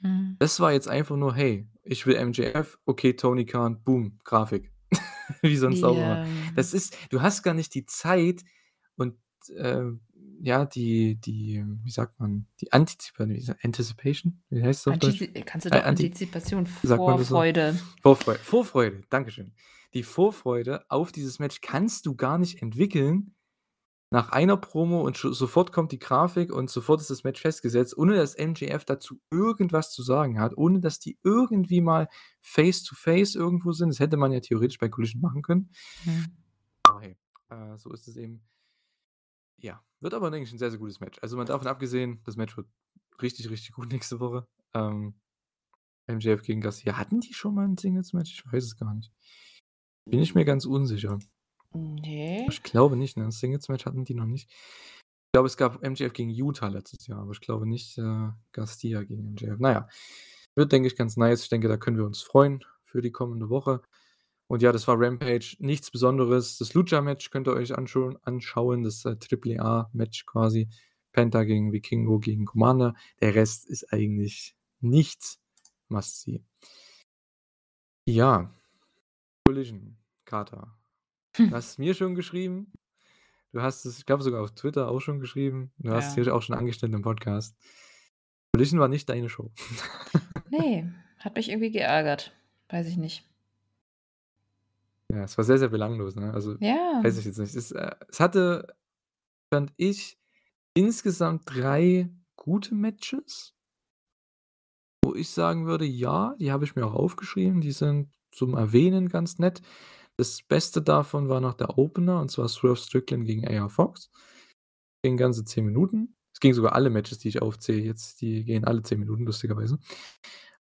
Mhm. Das war jetzt einfach nur: „Hey, ich will MJF, okay, Tony Khan, boom, Grafik.“ Wie sonst auch immer. Ja. Das ist du hast gar nicht die Zeit und, ähm, ja, die die wie sagt man, die Antizipa wie sa Anticipation? Wie heißt das auf Deutsch? Antizi kannst du Äh, doch Anti Antizipation, sagt man das so? Vorfreude. Vorfreu Vorfreude, Dankeschön. Die Vorfreude auf dieses Match kannst du gar nicht entwickeln nach einer Promo und sofort kommt die Grafik und sofort ist das Match festgesetzt, ohne dass MJF dazu irgendwas zu sagen hat, ohne dass die irgendwie mal face to face irgendwo sind. Das hätte man ja theoretisch bei Collision machen können. Mhm. Aber hey, äh, so ist es eben. Ja, wird aber, denke ich, 'n sehr, sehr gutes Match. Also, mal davon abgesehen, das Match wird richtig, richtig gut nächste Woche. Ähm, MJF gegen Garcia. Hatten die schon mal 'n Singles-Match? Ich weiß es gar nicht. Bin ich mir ganz unsicher. Ne. Ich glaube nicht, ne? Singles-Match hatten die noch nicht. Ich glaube, es gab MJF gegen Yuta letztes Jahr, aber ich glaube nicht, äh, Garcia gegen MJF. Na ja, wird, denke ich, ganz nice. Ich denke, da können wir uns freuen für die kommende Woche. Und ja, das war Rampage. Nichts Besonderes. Das Lucha-Match könnt ihr euch anschauen anschauen, das, äh, Triple A-Match quasi. Penta gegen Vikingo gegen Commander. Der Rest ist eigentlich nichts must see. Ja. Collision, Carter. Du hast es mir schon geschrieben. Du hast es, ich glaube, sogar auf Twitter auch schon geschrieben. Du hast es Ja. hier auch schon angeschnitten im Podcast. Collision war nicht deine Show. Ne, hat mich irgendwie geärgert. Weiß ich nicht. Ja, es war sehr, sehr belanglos, ne? Also, Ja. weiß ich jetzt nicht. Es, äh es hatte, fand ich, insgesamt 3 gute Matches. Wo ich sagen würde, ja, die habe ich mir auch aufgeschrieben. Die sind zum Erwähnen ganz nett. Das Beste davon war noch der Opener, und zwar Swerve Strickland gegen AR Fox. Ging ganze 10 Minuten. Es ging sogar alle Matches, die ich aufzähle jetzt, die gehen alle 10 Minuten, lustigerweise.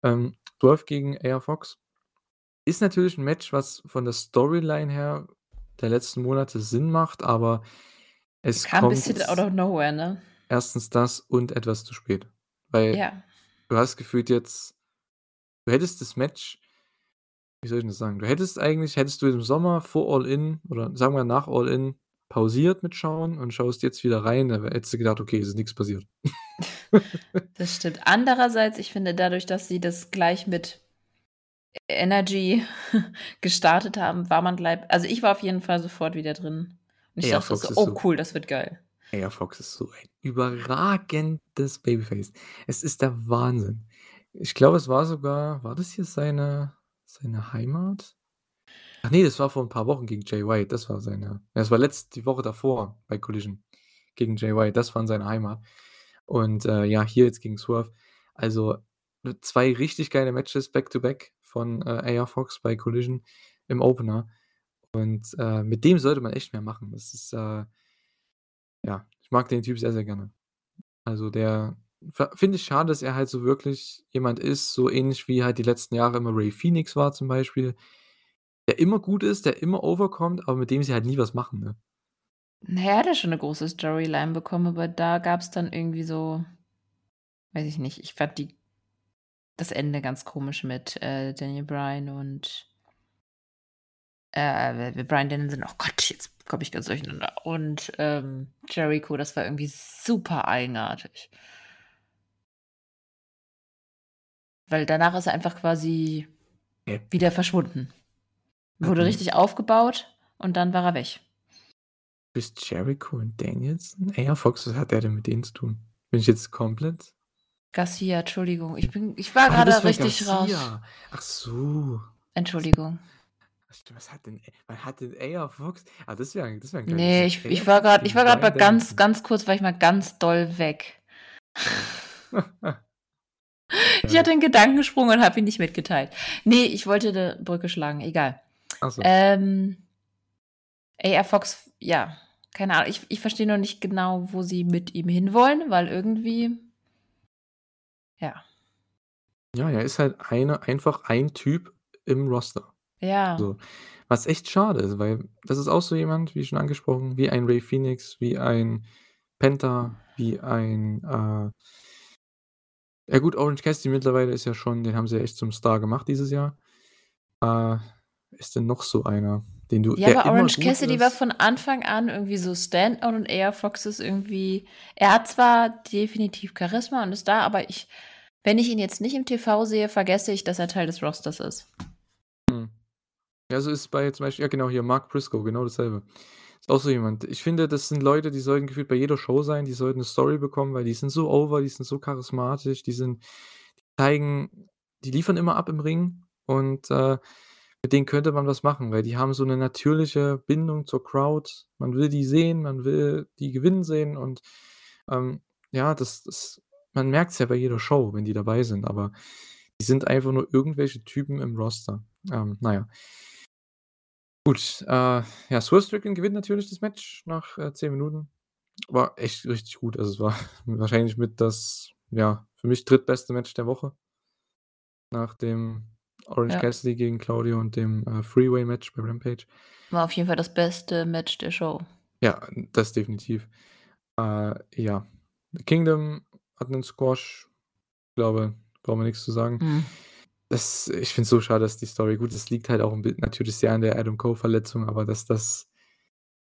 Ähm, Swerve gegen AR Fox ist natürlich 'n Match, was von der Storyline her der letzten Monate Sinn macht, aber es Kam kommt bisschen out of nowhere, ne? 1. das und etwas zu spät. Weil Ja. du hast gefühlt jetzt du hättest das Match wie soll ich das sagen? Du hättest eigentlich hättest du im Sommer vor All In oder sagen wir nach All In pausiert mit Schauen und schaust jetzt wieder rein, da hättest du gedacht: „Okay, es ist nix passiert.“ Das stimmt. Andererseits, ich finde dadurch, dass sie das gleich mit Energy gestartet haben, war man gleich also, ich war auf jeden Fall sofort wieder drin. Und ich AR dachte Fox so: „Oh so cool, das wird geil.“ AR Fox ist so ein überragendes Babyface. Es ist der Wahnsinn. Ich glaube, es war sogar war das hier seine seine Heimat? Ach ne, das war vor 'n paar Wochen gegen Jay White. Das war seine das war letzt die Woche davor bei Collision gegen Jay White. Das war in seiner Heimat. Und, äh, ja, hier jetzt gegen Swerve. Also, 2 richtig geile Matches back to back von, äh, AR Fox bei Collision im Opener. Und, äh, mit dem sollte man echt mehr machen. Das ist, äh ja, ich mag den Typ sehr, sehr gerne. Also, der finde ich schade, dass er halt so wirklich jemand ist, so ähnlich wie halt die letzten Jahre immer Rey Fenix war zum Beispiel, der immer gut ist, der immer overkommt, aber mit dem sie halt nie was machen, ne? Na ja, er hat ja schon 'ne große Storyline bekommen, aber da gab's dann irgendwie so weiß ich nicht, ich fand die das Ende ganz komisch mit, äh, Daniel Bryan und äh, Bryan Danielson, oh Gott, jetzt komme ich ganz durcheinander. Und, ähm, Jericho, das war irgendwie super eigenartig. Weil danach ist er einfach quasi Hä? wieder verschwunden. Wurde Hatten richtig aufgebaut und dann war er weg. Chris Jericho und Danielson? AR Fox, was hat der denn mit denen zu tun? Bin ich jetzt komplett Garcia, Entschuldigung. Ich bin ich war Ah, grade das war richtig raus. Garcia. Ach so. Entschuldigung. Was hat denn wann hat denn AR Fox ah, das wäre das wäre 'n Ne, geiles ich ich war grad ich war Bryan ganz ganz kurz war ich mal ganz doll weg. Ich hatte 'n Gedankensprung und habe ihn nicht mitgeteilt. Ne, ich wollte 'ne Brücke schlagen, egal. Ach so. Ähm, AR Fox, ja, keine Ahnung. Ich ich verstehe noch nicht genau, wo sie mit ihm hinwollen, weil irgendwie ja. Ja, er ist halt eine einfach ein Typ im Roster. Ja. So, was echt schade ist, weil das ist auch so jemand, wie schon angesprochen, wie ein Rey Fenix, wie ein Penta, wie ein, äh ja gut, Orange Cassidy mittlerweile ist ja schon den haben sie ja echt zum Star gemacht dieses Jahr. Äh, ist denn noch so einer, den du Ja, aber Orange Cassidy war von Anfang an irgendwie so Standout und AR Fox ist irgendwie er hat zwar definitiv Charisma und ist da, aber ich wenn ich ihn jetzt nicht im TV sehe, vergesse ich, dass er Teil des Rosters ist. Mhm. Ja, so ist bei zum Beispiel ja genau hier Mark Briscoe, genau dasselbe. Auch so jemand. Ich finde, das sind Leute, die sollten gefühlt bei jeder Show sein, die sollten 'ne Story bekommen, weil die sind so over, die sind so charismatisch, die sind die zeigen die liefern immer ab im Ring und, äh, mit denen könnte man was machen, weil die haben so 'ne natürliche Bindung zur Crowd. Man will die sehen, man will die gewinnen sehen und, ähm, ja, das das man merkt's ja bei jeder Show, wenn die dabei sind, aber die sind einfach nur irgendwelche Typen im Roster. Ähm, na ja. Gut, äh, ja, Swerve Strickland gewinnt natürlich das Match nach, äh, 10 Minuten. War echt richtig gut. Also, es war wahrscheinlich mit das, ja, für mich drittbeste Match der Woche. Nach dem Orange Ja. Cassidy gegen Claudio und dem, äh, Freeway-Match bei Rampage. War auf jeden Fall das beste Match der Show. Ja, das definitiv. Äh, ja. The Kingdom hat 'nen Squash. Glaube, brauchen wir nix zu sagen. Mhm. Das ich finde es so schade, dass die Story gut, es liegt halt auch natürlich sehr an der Adam Cole-Verletzung, aber dass das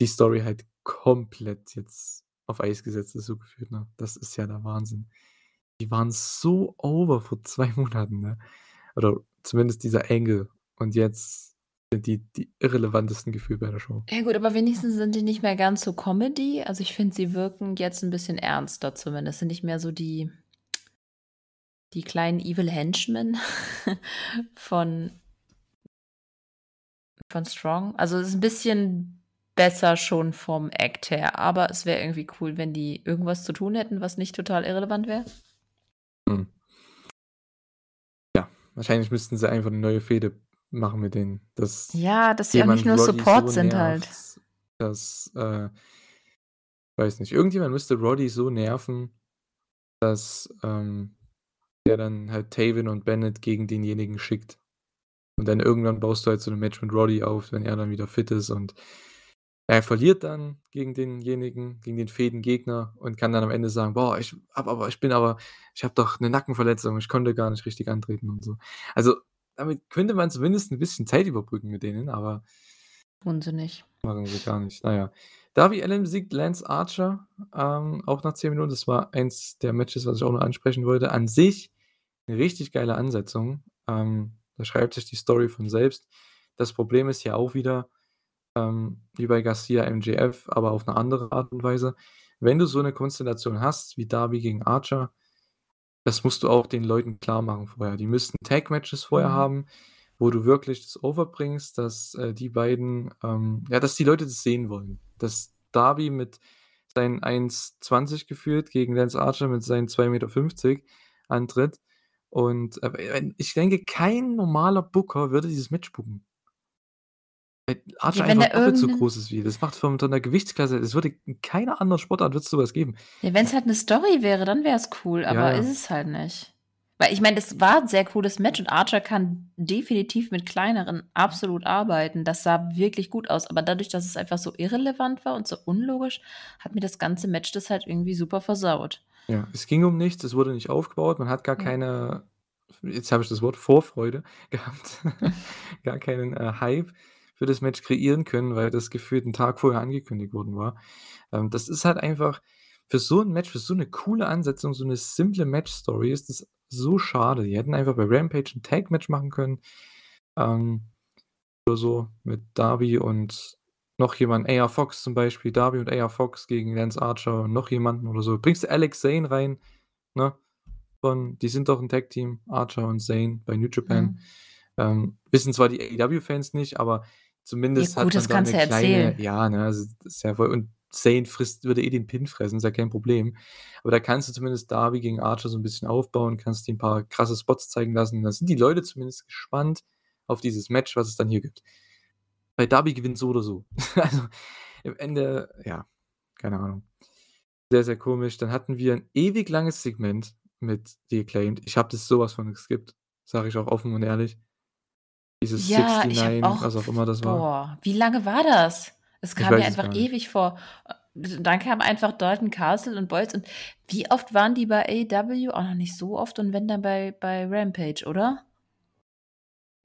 die Story halt komplett jetzt auf Eis gesetzt ist, so gefühlt, ne? Das ist ja der Wahnsinn. Die waren so over vor 2 Monaten, ne? Oder zumindest dieser Angle. Und jetzt sind die die irrelevantesten gefühlt bei der Show. Ja gut, aber wenigstens sind die nicht mehr ganz so Comedy. Also, ich finde, sie wirken jetzt 'n bisschen ernster zumindest. Sind nicht mehr so die die kleinen Evil Henchmen von von Strong. Also, es ist 'n bisschen besser schon vom Act her, aber es wäre irgendwie cool, wenn die irgendwas zu tun hätten, was nicht total irrelevant wäre. Mhm. Ja, wahrscheinlich müssten sie einfach 'ne neue Fehde machen mit denen, dass Ja, dass sie auch nicht nur Roddy Support so sind halt. nervt, dass, äh weiß nicht, irgendjemand müsste Roddy so nerven, dass, ähm, der dann halt Taven und Bennett gegen denjenigen schickt. Und dann irgendwann baust du halt so 'ne Match mit Roddy auf, wenn er dann wieder fit ist und er verliert dann gegen denjenigen, gegen den Fehdengegner und kann dann am Ende sagen: „Boah, ich habe aber ich bin aber ich habe doch 'ne Nackenverletzung, ich konnte gar nicht richtig antreten“ und so. Also, damit könnte man zumindest 'n bisschen Zeit überbrücken mit denen, aber Tun sie nicht. machen sie gar nicht. Na ja. Darby Allin besiegt Lance Archer, ähm, auch nach 10 Minuten. Das war eins der Matches, was ich auch noch ansprechen wollte. An sich 'ne richtig geile Ansetzung. Ähm, da schreibt sich die Story von selbst. Das Problem ist ja auch wieder, ähm, wie bei Garcia, MJF, aber auf 'ne andere Art und Weise. Wenn du so 'ne Konstellation hast wie Darby gegen Archer, das musst du auch den Leuten klarmachen vorher. Die müssten Tag-Matches vorher Mhm. haben, wo du wirklich das overbringst, dass, äh, die beiden, ähm ja, dass die Leute das sehen wollen. Dass Darby mit seinen 1,20 gefühlt gegen Lance Archer mit seinen 2,50 m antritt. Und, äh, wenn ich denke, kein normaler Booker würde dieses Match booken. Weil Archer Ja, wenn einfach doppelt so irgend 'nen groß ist wie das macht von der Gewichtsklasse es würde in keiner anderen Sportart wird's so was geben. Ja, wenn's halt 'ne Story wäre, dann wär's cool, Ja, aber ist ja. es halt nicht. Weil ich meine, das war 'n sehr cooles Match und Archer kann definitiv mit kleineren absolut arbeiten. Das sah wirklich gut aus, aber dadurch, dass es einfach so irrelevant war und so unlogisch, hat mir das ganze Match das halt irgendwie super versaut. Ja, es ging um nichts, es wurde nicht aufgebaut. Man hat gar Ja. keine jetzt habe ich das Wort, Vorfreude gehabt, gar keinen, äh, Hype für das Match kreieren können, weil das gefühlt 'n Tag vorher angekündigt worden war. Ähm, das ist halt einfach für so 'n Match, für so 'ne coole Ansetzung, so 'ne simple Match-Story ist das so schade. Die hätten einfach bei Rampage 'n Tag-Match machen können, ähm, oder so mit Darby und noch jemand, AR Fox zum Beispiel. Darby und AR Fox gegen Lance Archer und noch jemanden oder so. Bringst du Alex Zane rein, ne? Von die sind doch 'n Tag-Team, Archer und Zane bei New Japan. Mhm. Ähm, wissen zwar die AEW-Fans nicht, aber Ja zumindest gut, hat man das da kannst 'ne du ja kleine erzählen. ja, ne, also, das ist ja voll und Zane frisst würde eh den Pin fressen, ist ja kein Problem. Aber da kannst du zumindest Darby gegen Archer so 'n bisschen aufbauen, kannst ihm 'n paar krasse Spots zeigen lassen. Da sind die Leute zumindest gespannt auf dieses Match, was es dann hier gibt. Weil Darby gewinnt so oder so. Also, am Ende ja, keine Ahnung. Sehr, sehr komisch. Dann hatten wir 'n ewig langes Segment mit The Acclaimed. Ich habe das so was von geskippt, sage ich auch offen und ehrlich. Dieses Ja, ich habe 69, auch was auch immer das war. boah, wie lange war das? Es kam mir einfach ewig vor. Dann kam einfach Dalton Castle und Boyce und wie oft waren die bei AEW? Auch noch nicht so oft und wenn dann bei bei Rampage, oder?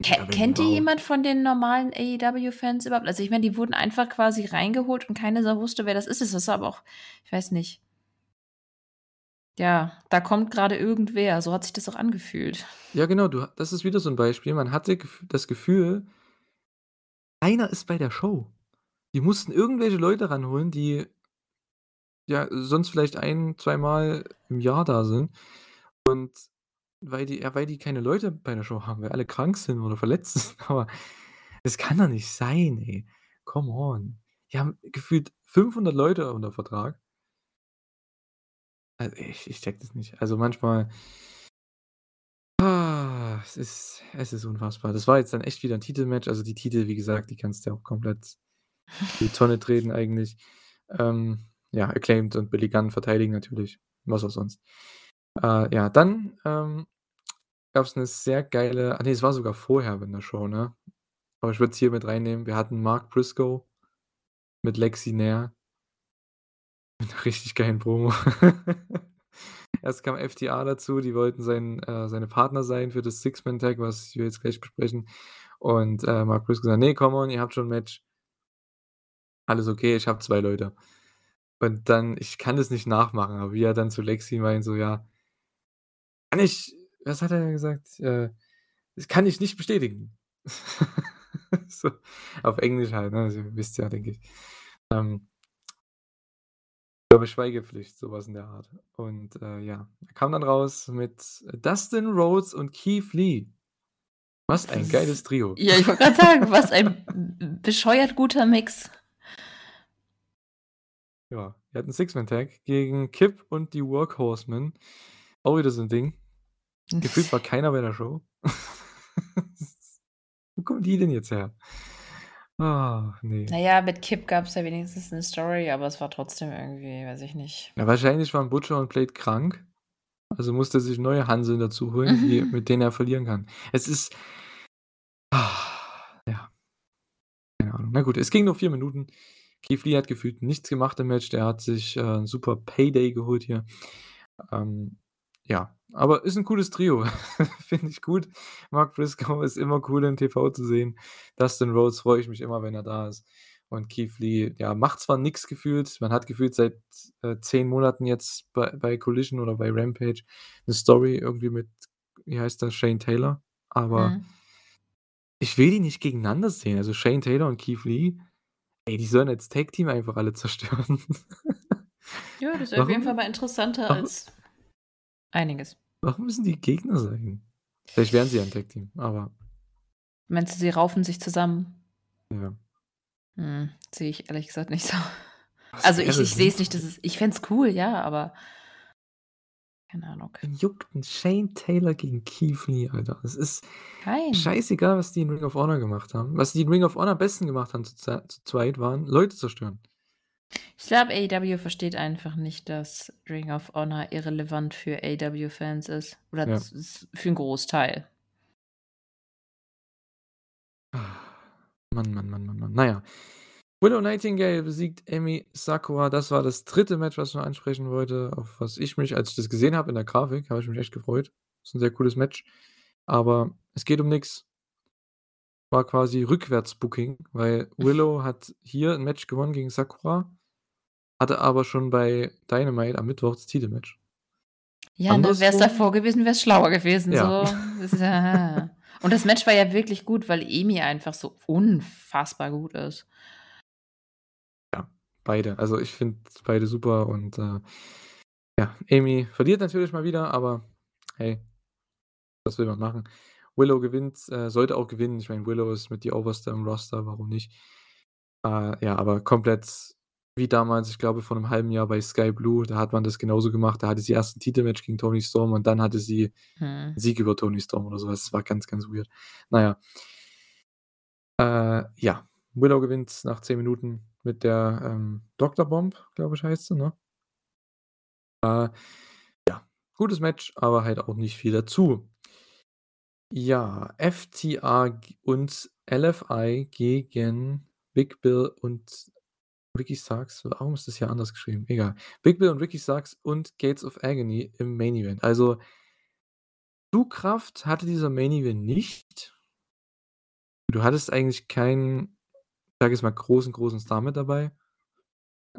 Ke Ja, wenn kennt die überhaupt. jemand von den normalen AEW-Fans überhaupt? Also, ich meine, die wurden einfach quasi reingeholt und keine Sau wusste, wer das ist. Das ist aber auch ich weiß nicht. Ja, da kommt grade irgendwer. So hat sich das auch angefühlt. Ja, genau, du das ist wieder so 'n Beispiel. Man hatte das Gefühl keiner ist bei der Show. Die mussten irgendwelche Leute ranholen, die ja, sonst vielleicht ein zweimal im Jahr da sind. Und weil die weil die keine Leute bei der Show haben, weil alle krank sind oder verletzt sind. Aber das kann doch nicht sein, ey. Come on. Die haben gefühlt 500 Leute unter Vertrag. Also, ich ich checke das nicht. Also, manchmal ah, es ist es ist unfassbar. Das war jetzt dann echt wieder 'n Titelmatch. Also, die Titel, wie gesagt, die kannst du ja auch komplett die Tonne treten eigentlich. Ähm, ja, acclaimed und Billy Gunn verteidigen natürlich. Was auch sonst. Äh, ja, dann, ähm, gab's 'ne sehr geile ah ne, es war sogar vorher in der Show, ne? Aber ich würde es hier mit reinnehmen. Wir hatten Mark Briscoe mit Lexi Nair. Mit 'ner richtig geilen Promo. Erst kam FTR dazu, die wollten sein äh, seine Partner sein für das Six-Man-Tag, was wir jetzt gleich besprechen. Und, äh, Mark Briscoe sagt: „Ne, come on, ihr habt schon 'n Match.“ Alles okay, ich habe 2 Leute. Und dann ich kann das nicht nachmachen, aber wie er dann zu Lexi meint so: „Ja“ „kann ich“ was hat er gesagt? Äh: „Das kann ich nicht bestätigen.“ So, auf Englisch halt, ne? Also, ihr wisst ja, denke ich. Ähm glaube, Schweigepflicht, so was in der Art. Und, äh, ja, er kam dann raus mit Dustin Rhodes und Keith Lee. Was ein geiles Trio. ja, ich wollte grad sagen, was ein bescheuert guter Mix. Ja, wir hatten Six-Man-Tag gegen Kip und die Workhorsemen. Auch wieder so 'n Ding. Gefühlt war keiner bei der Show. Wo kommen die denn jetzt her? Ach, ne. Na ja, mit Kip gab's ja wenigstens 'ne Story, aber es war trotzdem irgendwie, weiß ich nicht. Ja, wahrscheinlich waren Butcher und Blade krank. Also, musste er sich neue Hanseln dazu holen, die mit denen er verlieren kann. Es ist ja. Keine Ahnung. Na gut, es ging nur 4 Minuten. Keith Lee hat gefühlt nichts gemacht im Match. Der hat sich, äh, 'n super Payday geholt hier. Ähm, ja, aber ist 'n cooles Trio. Finde ich gut. Mark Briscoe ist immer cool im TV zu sehen. Dustin Rhodes freue ich mich immer, wenn er da ist. Und Keith Lee, ja, macht zwar nix gefühlt. Man hat gefühlt seit, äh, 10 Monaten jetzt bei bei Collision oder bei Rampage 'ne Story irgendwie mit wie heißt der, Shane Taylor, aber Mhm. ich will die nicht gegeneinander sehen. Also, Shane Taylor und Keith Lee, ey, die sollen als Tag-Team einfach alle zerstören. Ja, das ist auf jeden Fall Warum mal interessanter warum als einiges. warum müssen die Gegner sein? Vielleicht wären sie ja 'n Tag-Team, aber Meinst du, sie raufen sich zusammen? Ja. Hm, sehe ich ehrlich gesagt nicht so. Was Also, ich ich sehe es nicht, dass es ich fände es cool, ja, aber keine Ahnung. Wen juckt 'n Shane Taylor gegen Keith Lee, Alter? Es ist Keinen. scheißegal, was die in Ring of Honor gemacht haben. Was die in Ring of Honor am besten gemacht haben zu zu zweit waren Leute zerstören. Ich glaube, AEW versteht einfach nicht, dass Ring of Honor irrelevant für AEW-Fans ist oder Ja. für 'n Großteil. Mann, Mann, Mann, Mann, Mann. Na ja. Willow Nightingale besiegt Emi Sakura. Das war das 3. Match, was ich noch ansprechen wollte, auf was ich mich als ich das gesehen habe in der Grafik, habe ich mich echt gefreut. Ist 'n sehr cooles Match, aber es geht um nix. War quasi Rückwärts-Booking, weil Willow hat hier 'n Match gewonnen gegen Sakura, hatte aber schon bei Dynamite am Mittwoch das Titelmatch. Ja, ne, wär's Andersrum davor gewesen, wär's schlauer gewesen, Ja. so. Das ist ja und das Match war ja wirklich gut, weil Emi einfach so unfassbar gut ist. Ja, beide. Also, ich finde beide super und, äh, ja, Emi verliert natürlich mal wieder, aber hey, was will man machen? Willow gewinnt äh, sollte auch gewinnen. Ich meine, Willow ist mit die Oberste im Roster, warum nicht? Äh, ja, aber komplett wie damals, ich glaube, vor 'nem halben Jahr bei Sky Blue, da hat man das genauso gemacht. Da hatte sie erst 'n Titelmatch gegen Toni Storm und dann hatte sie Mhm. Sieg über Toni Storm oder so was. Das war ganz, ganz weird. Na ja. Äh, ja, Willow gewinnt nach 10 Minuten mit der, ähm, Doctor Bomb, glaube ich, heißt sie, ne? Äh, ja, gutes Match, aber halt auch nicht viel dazu. Ja, FTR g und LFI gegen Big Bill und Ricky Starks. Warum ist das hier anders geschrieben? Egal. Big Bill und Ricky Starks und Gates of Agony im Main Event. Also Zugkraft hatte dieser Main Event nicht. Du hattest eigentlich keinen, sage ich mal, großen, großen Star mit dabei.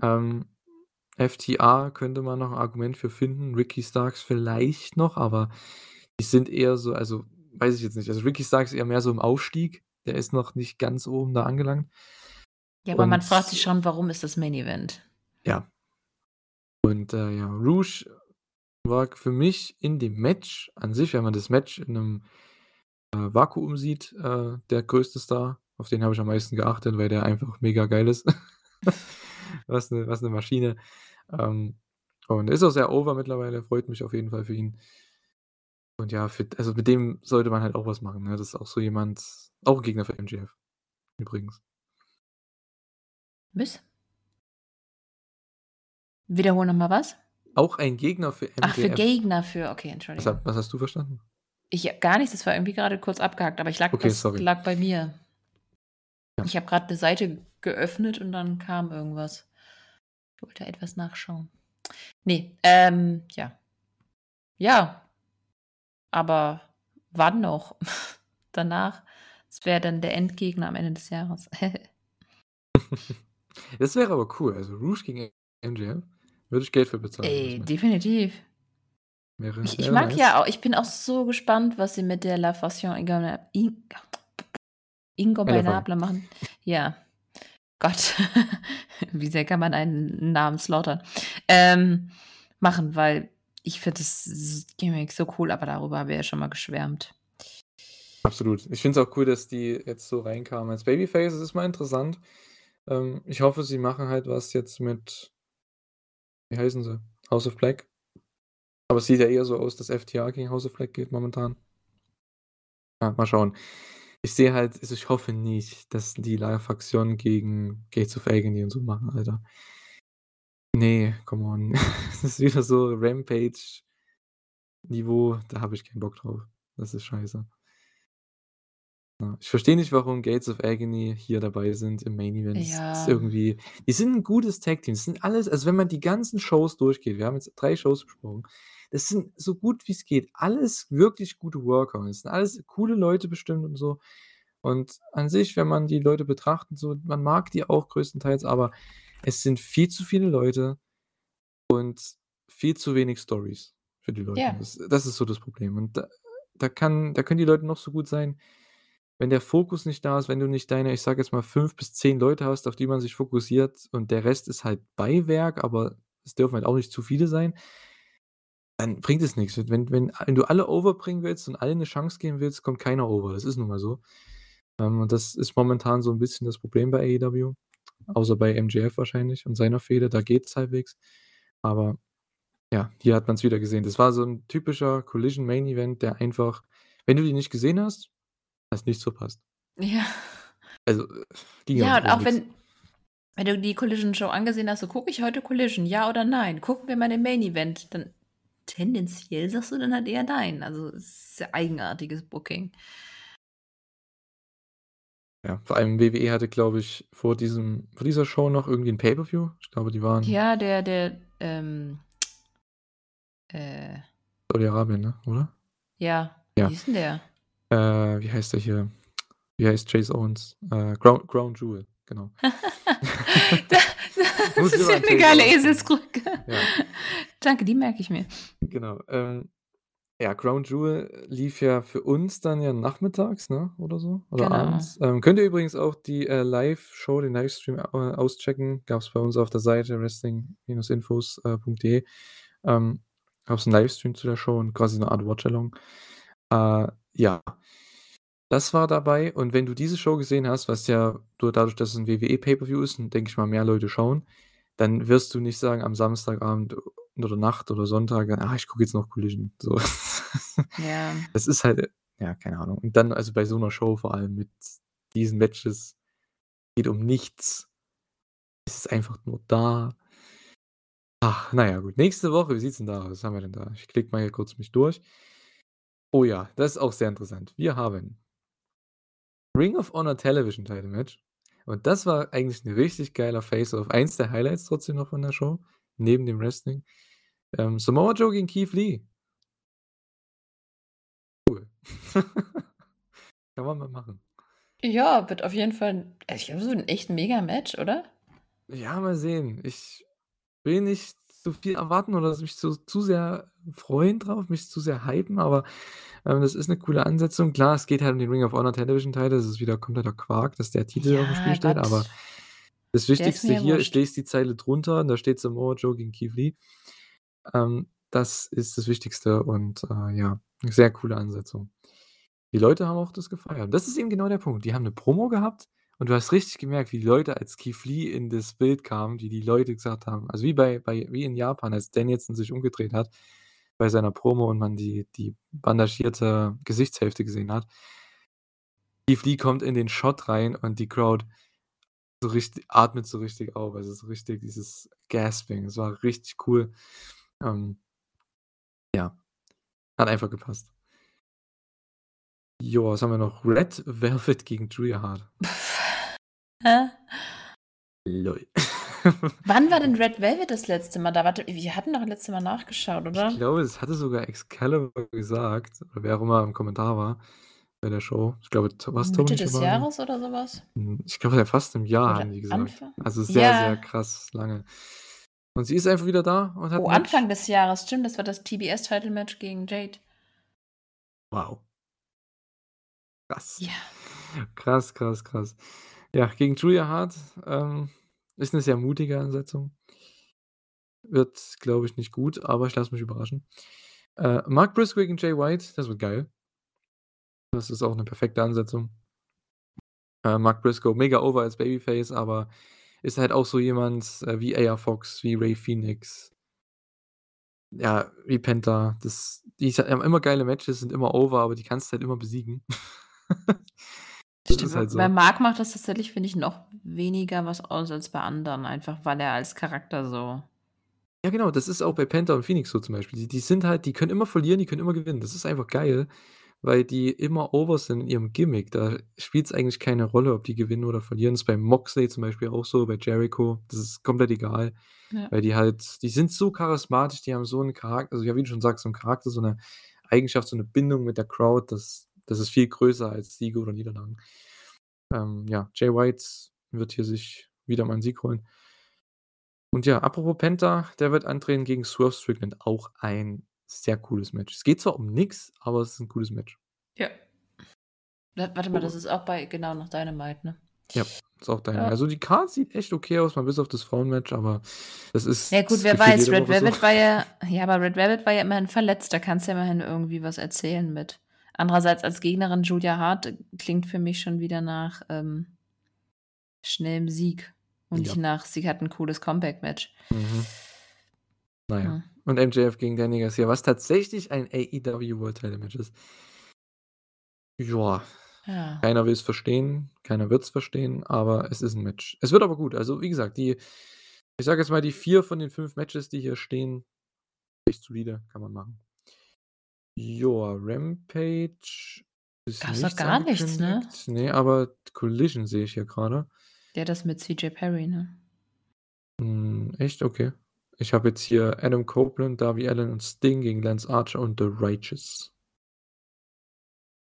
Ähm, FTR könnte man noch 'n Argument für finden, Ricky Starks vielleicht noch, aber die sind eher so also, weiß ich jetzt nicht. Also, Ricky Starks eher mehr so im Aufstieg. Der ist noch nicht ganz oben da angelangt. Ja, aber man Und fragt sich schon, warum ist das Main Event? Ja. Und, äh, ja, Rush war für mich in dem Match an sich, wenn man das Match in 'nem, äh, Vakuum sieht, äh, der größte Star. Auf den habe ich am meisten geachtet, weil der einfach mega geil ist. Was 'ne was 'ne Maschine. Ähm, und ist auch sehr over mittlerweile, freut mich auf jeden Fall für ihn. Und ja, für also, mit dem sollte man halt auch was machen, ne? Das ist auch so jemand auch 'n Gegner für MJF übrigens. Was? Wiederhol noch mal was? Auch ein Gegner für Ach, für MJF. Gegner für okay, Was, Entschuldigung. hab, was hast du verstanden? Ich habe gar nichts, das war irgendwie gerade kurz abgehakt, aber ich lag Okay, das sorry. lag bei mir. Ja. Ich habe gerade eine Seite geöffnet und dann kam irgendwas. Ich wollte etwas nachschauen. Nee, ähm, ja. Ja. Aber wann noch? Danach. Das wäre dann der Endgegner am Ende des Jahres. Das wäre aber cool. Also Rouge gegen MJF. Würde ich Geld für bezahlen. Ey, definitiv. wäre, Ich, ich mag nice. ja auch, ich bin auch so gespannt, was sie mit der La Fashion Ingom- In- Ingombinable machen. Ja. Gott, wie sehr kann man einen Namen slaughtern? Ähm, machen, weil ich finde das Gimmick so cool, aber darüber haben wir ja schon mal geschwärmt. Absolut. Ich finde es auch cool, dass die jetzt so reinkamen als Babyface. Ist mal interessant. Ähm, ich hoffe, sie machen halt was jetzt mit. Wie heißen sie? House of Black. Aber es sieht ja eher so aus, dass FTA gegen House of Black geht momentan. Ja, mal schauen. Ich sehe halt, also ich hoffe nicht, dass die Live-Faktion gegen Gates of Agony und so machen, Alter. Nee, come on. Das ist wieder so Rampage-Niveau, da habe ich keinen Bock drauf. Das ist scheiße. Ja, ich verstehe nicht, warum Gates of Agony hier dabei sind im Main Event. Das Ja. ist irgendwie. Die sind ein gutes Tag-Team. Das sind alles, also wenn man die ganzen Shows durchgeht, wir haben jetzt drei Shows besprochen, das sind so gut wie es geht, alles wirklich gute Worker. Das sind alles coole Leute bestimmt und so. Und an sich, wenn man die Leute betrachtet, so, man mag die auch größtenteils, aber es sind viel zu viele Leute und viel zu wenig Stories für die Leute. Ja. Das, das ist so das Problem. Und da, da, kann, da können die Leute noch so gut sein, wenn der Fokus nicht da ist, wenn du nicht deine, ich sage jetzt mal, fünf bis zehn Leute hast, auf die man sich fokussiert und der Rest ist halt Beiwerk, aber es dürfen halt auch nicht zu viele sein, dann bringt es nichts. Wenn, wenn, wenn du alle overbringen willst und allen eine Chance geben willst, kommt keiner over. Das ist nun mal so. Ähm, und das ist momentan so ein bisschen das Problem bei AEW. Außer bei MJF wahrscheinlich und seiner Fehde, da geht es halbwegs. Aber ja, hier hat man es wieder gesehen. Das war so ein typischer Collision Main Event, der einfach, wenn du die nicht gesehen hast, hast nichts verpasst. Ja. Also, ging Ja, und auch wenn, wenn du die Collision Show angesehen hast, so gucke ich heute Collision, ja oder nein? Gucken wir mal den Main Event, dann tendenziell sagst du dann halt eher nein. Also es ist sehr eigenartiges Booking. Ja, vor allem WWE hatte, glaube ich, vor diesem, vor dieser Show noch irgendwie ein Pay-Per-View. Ich glaube, die waren Ja, der, der, ähm, äh, Saudi-Arabien, ne? Oder? ja, Ja. wie ist denn der? Äh, wie heißt der hier? Wie heißt Chase Owens? Äh, Ground, Ground Jewel, genau. das ist ja eine geile. Eselsbrücke. Ja. Danke, die merke ich mir. Genau. Ähm, ja, Ground Jewel lief ja für uns dann ja nachmittags, ne? Oder so. Oder Genau. abends. Ähm, könnt ihr übrigens auch die äh, Live-Show, den Livestream äh, auschecken. Gab es bei uns auf der Seite wrestling-infos.de. Ähm, Gab es einen Livestream zu der Show und quasi eine Art Watch-Along. Äh, ja. Das war dabei. Und wenn du diese Show gesehen hast, was ja du- dadurch, dass es ein WWE-Pay-Per-View ist und denke ich mal mehr Leute schauen, dann wirst du nicht sagen am Samstagabend oder Nacht oder Sonntag, ah, ich gucke jetzt noch Collision. So. Ja. Das ist halt, ja, keine Ahnung. Und dann, also bei so einer Show vor allem mit diesen Matches, geht um nichts. Es ist einfach nur da. Ach, naja, gut. Nächste Woche, wie sieht's denn da aus? Was haben wir denn da? Ich klicke mal hier kurz mich durch. Oh ja, das ist auch sehr interessant. Wir haben Ring of Honor Television Title Match. Und das war eigentlich ein richtig geiler Face-Off. Eins der Highlights trotzdem noch von der Show, neben dem Wrestling. Ähm, Samoa Joe gegen Keith Lee. Cool. Kann man mal machen. Ja, wird auf jeden Fall, also ich glaube, so ein echt mega Match, oder? Ja, mal sehen. Ich will nicht zu viel erwarten oder mich zu, zu sehr freuen drauf, mich zu sehr hypen, aber ähm, das ist eine coole Ansetzung. Klar, es geht halt um den Ring of Honor Television Title. Das ist wieder kompletter Quark, dass der Titel auf dem Ja, Spiel steht, Gott. aber das Wichtigste hier, lese die Zeile drunter, da steht Samoa Joe gegen Keith Lee. Ähm, das ist das Wichtigste und äh, ja, eine sehr coole Ansetzung. Die Leute haben auch das gefeiert. Das ist eben genau der Punkt. Die haben eine Promo gehabt und du hast richtig gemerkt, wie die Leute, als Lee in das Bild kamen, wie die Leute gesagt haben, also wie bei, bei wie in Japan, als Danielson sich umgedreht hat bei seiner Promo und man die, die bandagierte Gesichtshälfte gesehen hat. Lee kommt in den Shot rein und die Crowd so richtig atmet so richtig auf. Also, so richtig dieses Gasping. Es war richtig cool. Ähm ja, hat einfach gepasst. Jo, was haben wir noch? Red Velvet gegen Julia Hart. Lol. Wann war denn Red Velvet das letzte Mal da? Warte, wir hatten doch letzte Mal nachgeschaut, oder? Ich glaube, das hatte sogar Excalibur gesagt, oder wer auch immer im Kommentar war bei der Show. Ich glaube, t war's Mitte des Schiavone? Jahres oder so was? Hm, ich glaube, ja fast im Jahr Oder haben die gesagt. Anfang? Also, sehr, sehr Ja. krass lange. Und sie ist einfach wieder da und hat Oh. Anfang des Jahres, stimmt, das war das TBS-Title-Match gegen Jade. Wow. Krass. Ja. Krass, krass, krass. Ja, gegen Julia Hart, ähm, ist 'ne sehr mutige Ansetzung. Wird, glaube ich, nicht gut, aber ich lasse mich überraschen. Äh, Mark Briscoe gegen Jay White, das wird geil. Das ist auch 'ne perfekte Ansetzung. Äh, Mark Briscoe mega over als Babyface, aber ist halt auch so jemand, äh, wie AR Fox, wie Ray Phoenix. Ja, wie Penta. Das die haben immer geile Matches, sind immer over, aber die kannst du halt immer besiegen. Das ist halt so. bei Mark macht das tatsächlich, finde ich, noch weniger was aus als bei anderen, einfach weil er als Charakter so Ja, genau, das ist auch bei Penta und Phoenix so zum Beispiel. Die die sind halt die können immer verlieren, die können immer gewinnen. Das ist einfach geil, weil die immer over sind in ihrem Gimmick. Da spielt's eigentlich keine Rolle, ob die gewinnen oder verlieren. Das ist bei Moxley zum Beispiel auch so, bei Jericho. Das ist komplett egal, Ja. weil die halt die sind so charismatisch, die haben so 'n Charak also, ja, wie du schon sagst, so 'n Charakter, so 'ne Eigenschaft, so 'ne Bindung mit der Crowd, das das ist viel größer als Siege oder Niederlagen. Ähm, ja, Jay White wird hier sich wieder mal 'n Sieg holen. Und ja, apropos Penta, der wird antreten gegen Swerve Strickland. Auch ein sehr cooles Match. Es geht zwar um nix, aber es ist 'n cooles Match. Ja. Wa warte mal, das Oh. ist auch bei genau, nach Dynamite, ne? Ja, ist auch Dynamite. Ja. Also, die Card sieht echt okay aus, mal bis auf das Frauenmatch, aber das ist Ja gut, wer weiß, Red Woche so. War ja ja, aber Red Velvet war ja immerhin verletzt, da kannst du ja immerhin irgendwie was erzählen mit. Andererseits als Gegnerin Julia Hart klingt für mich schon wieder nach, ähm, schnellem Sieg und nicht Ja. nach, sie hat 'n cooles Comeback-Match. Mhm. Na ja. Und MJF gegen Danny Garcia, was tatsächlich ein AEW World Title Match ist. Ja. Ja. Keiner will's verstehen, keiner wird's verstehen, aber es ist 'n Match. Es wird aber gut. Also, wie gesagt, die ich sage jetzt mal, die 4 von den 5 Matches, die hier stehen, echt solide, kann man machen. Joa, Rampage ist Gab's doch nichts gar nichts, ne? angekündigt. Ne, aber Collision sehe ich hier grade. Ja, das mit CJ Perry, ne? Hm, echt? Okay. Ich habe jetzt hier Adam Copeland, Darby Allin und Sting gegen Lance Archer und The Righteous.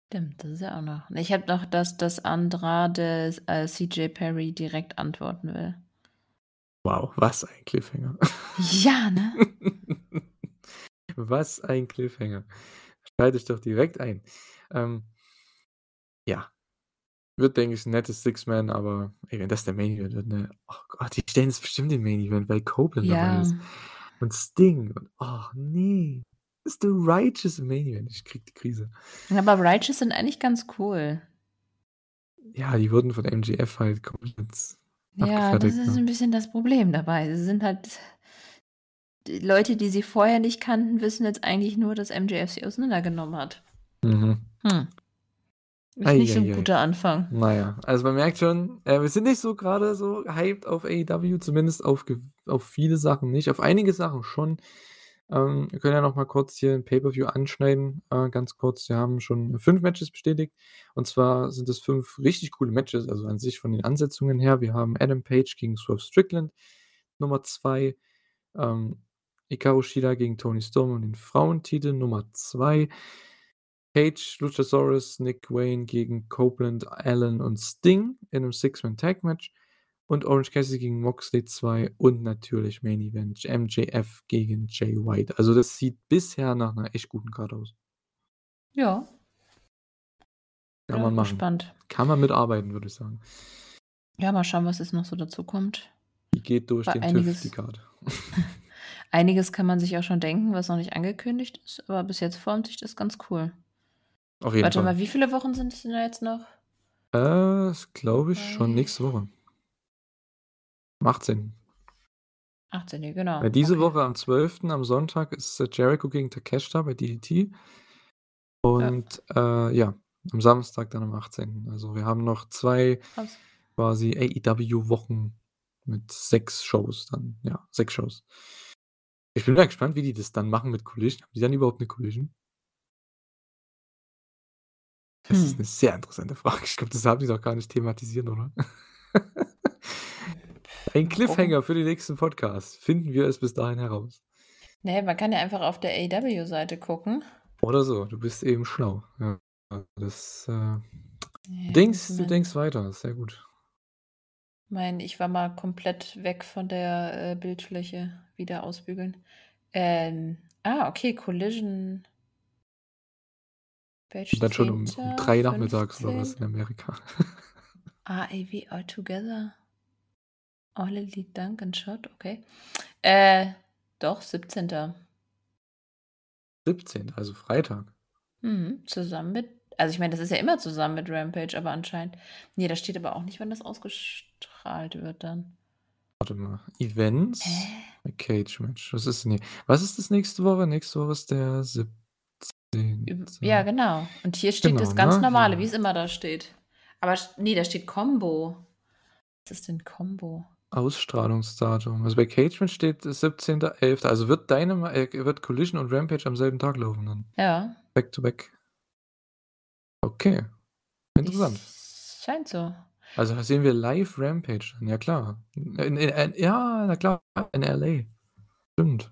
Stimmt, das ist ja auch noch ich habe noch, dass dass Andrade, äh, CJ Perry direkt antworten will. Wow, was ein Cliffhanger. Ja, ne? Was ein Cliffhanger. Schalte ich doch direkt ein. Ähm, ja. Wird, denke ich, 'n nettes Six-Man, aber ey, wenn das der Main Event wird, ne? Oh Gott, die stellen jetzt bestimmt den Main Event, weil Copeland dabei Ja. ist. Und Sting und oh ne. Ist The Righteous Main Event. Ich kriege die Krise. Aber Righteous sind eigentlich ganz cool. Ja, die wurden von MJF halt komplett Ja, das ist ne? 'n bisschen das Problem dabei. Sie sind halt die Leute, die sie vorher nicht kannten, wissen jetzt eigentlich nur, dass MJF sie auseinandergenommen hat. Mhm. Hm. Ist Ei, nicht so ei, 'n ei. guter Anfang. Na ja, also man merkt schon, äh, wir sind nicht so grade so hyped auf AEW, zumindest auf auf viele Sachen nicht. Auf einige Sachen schon. Ähm, wir können ja noch mal kurz hier 'n Pay-per-View anschneiden, äh, ganz kurz. Wir haben schon 5 Matches bestätigt. Und zwar sind es 5 richtig coole Matches, also an sich von den Ansetzungen her. Wir haben Adam Page gegen Swerve Strickland, Nummer 2. Ähm, Hikaru Shida gegen Toni Storm um den Frauentitel, Nummer 2. Page, Luchasaurus, Nick Wayne gegen Copeland, Allen und Sting in 'nem Six-Man-Tag-Match. Und Orange Cassidy gegen Moxley 2 und natürlich Main Event MJF gegen Jay White. Also, das sieht bisher nach 'ner echt guten Card aus. Ja. Kann Ja, man machen. gespannt. Kann man mitarbeiten, würde ich sagen. Ja, mal schauen, was jetzt noch so dazu kommt. Die geht durch War den TÜV, einiges die Card. einiges kann man sich auch schon denken, was noch nicht angekündigt ist, aber bis jetzt formt sich das ganz cool. Auf jeden Warte Fall. mal, wie viele Wochen sind es denn da jetzt noch? Äh, das glaube ich schon 3 nächste Woche. Am 18. 18, ja, genau. Weil diese Okay. Woche am 12., am Sonntag ist, äh, Jericho gegen Takeshita bei DDT. Ja. Und, äh, ja, am Samstag dann am 18. Also, wir haben noch 2 Krass. quasi AEW-Wochen mit 6 Shows dann. Ja, 6 Shows. Ich bin mal gespannt, wie die das dann machen mit Collision. Haben die dann überhaupt 'ne Collision? Das ist Hm. 'ne sehr interessante Frage. Ich glaube, das haben die doch gar nicht thematisiert, oder? Ein. Cliffhanger für den nächsten Podcast. Finden wir es bis dahin heraus. Ne, man kann ja einfach auf der AEW-Seite gucken. Oder so, du bist eben schlau. Ja, das, äh Ja, du denkst du denkst weiter, sehr gut. Mein ich war mal komplett weg von der, äh, Bildfläche. Wieder ausbügeln. Ähm, ah, okay, Collision Page Und dann schon um um 10., 3 nachmittags oder was 15. in Amerika. AEW All Together. All Elite Dunk and Shot, okay. Äh, doch, 17. 17., also Freitag. Mhm, zusammen mit also ich meine, das ist ja immer zusammen mit Rampage, aber anscheinend ne, da steht aber auch nicht, wann das ausgestrahlt wird dann. Warte mal. Events, Hä? Cage Match. Was ist denn hier? Was ist das nächste Woche? Nächste Woche ist der 17. Üb ja, genau. Und hier steht Genau, das ganz ne? normale, Ja. wie es immer da steht. Aber st ne, da steht Combo. Was ist denn Combo? Ausstrahlungsdatum. Also bei Cage Match steht 17.11. Also wird Dynama äh, wird Collision und Rampage am selben Tag laufen dann? Ja. Back to back. Okay. Interessant. Es scheint so. Also sehen wir live Rampage dann, ja klar. In in in ja, na klar, in LA. Stimmt.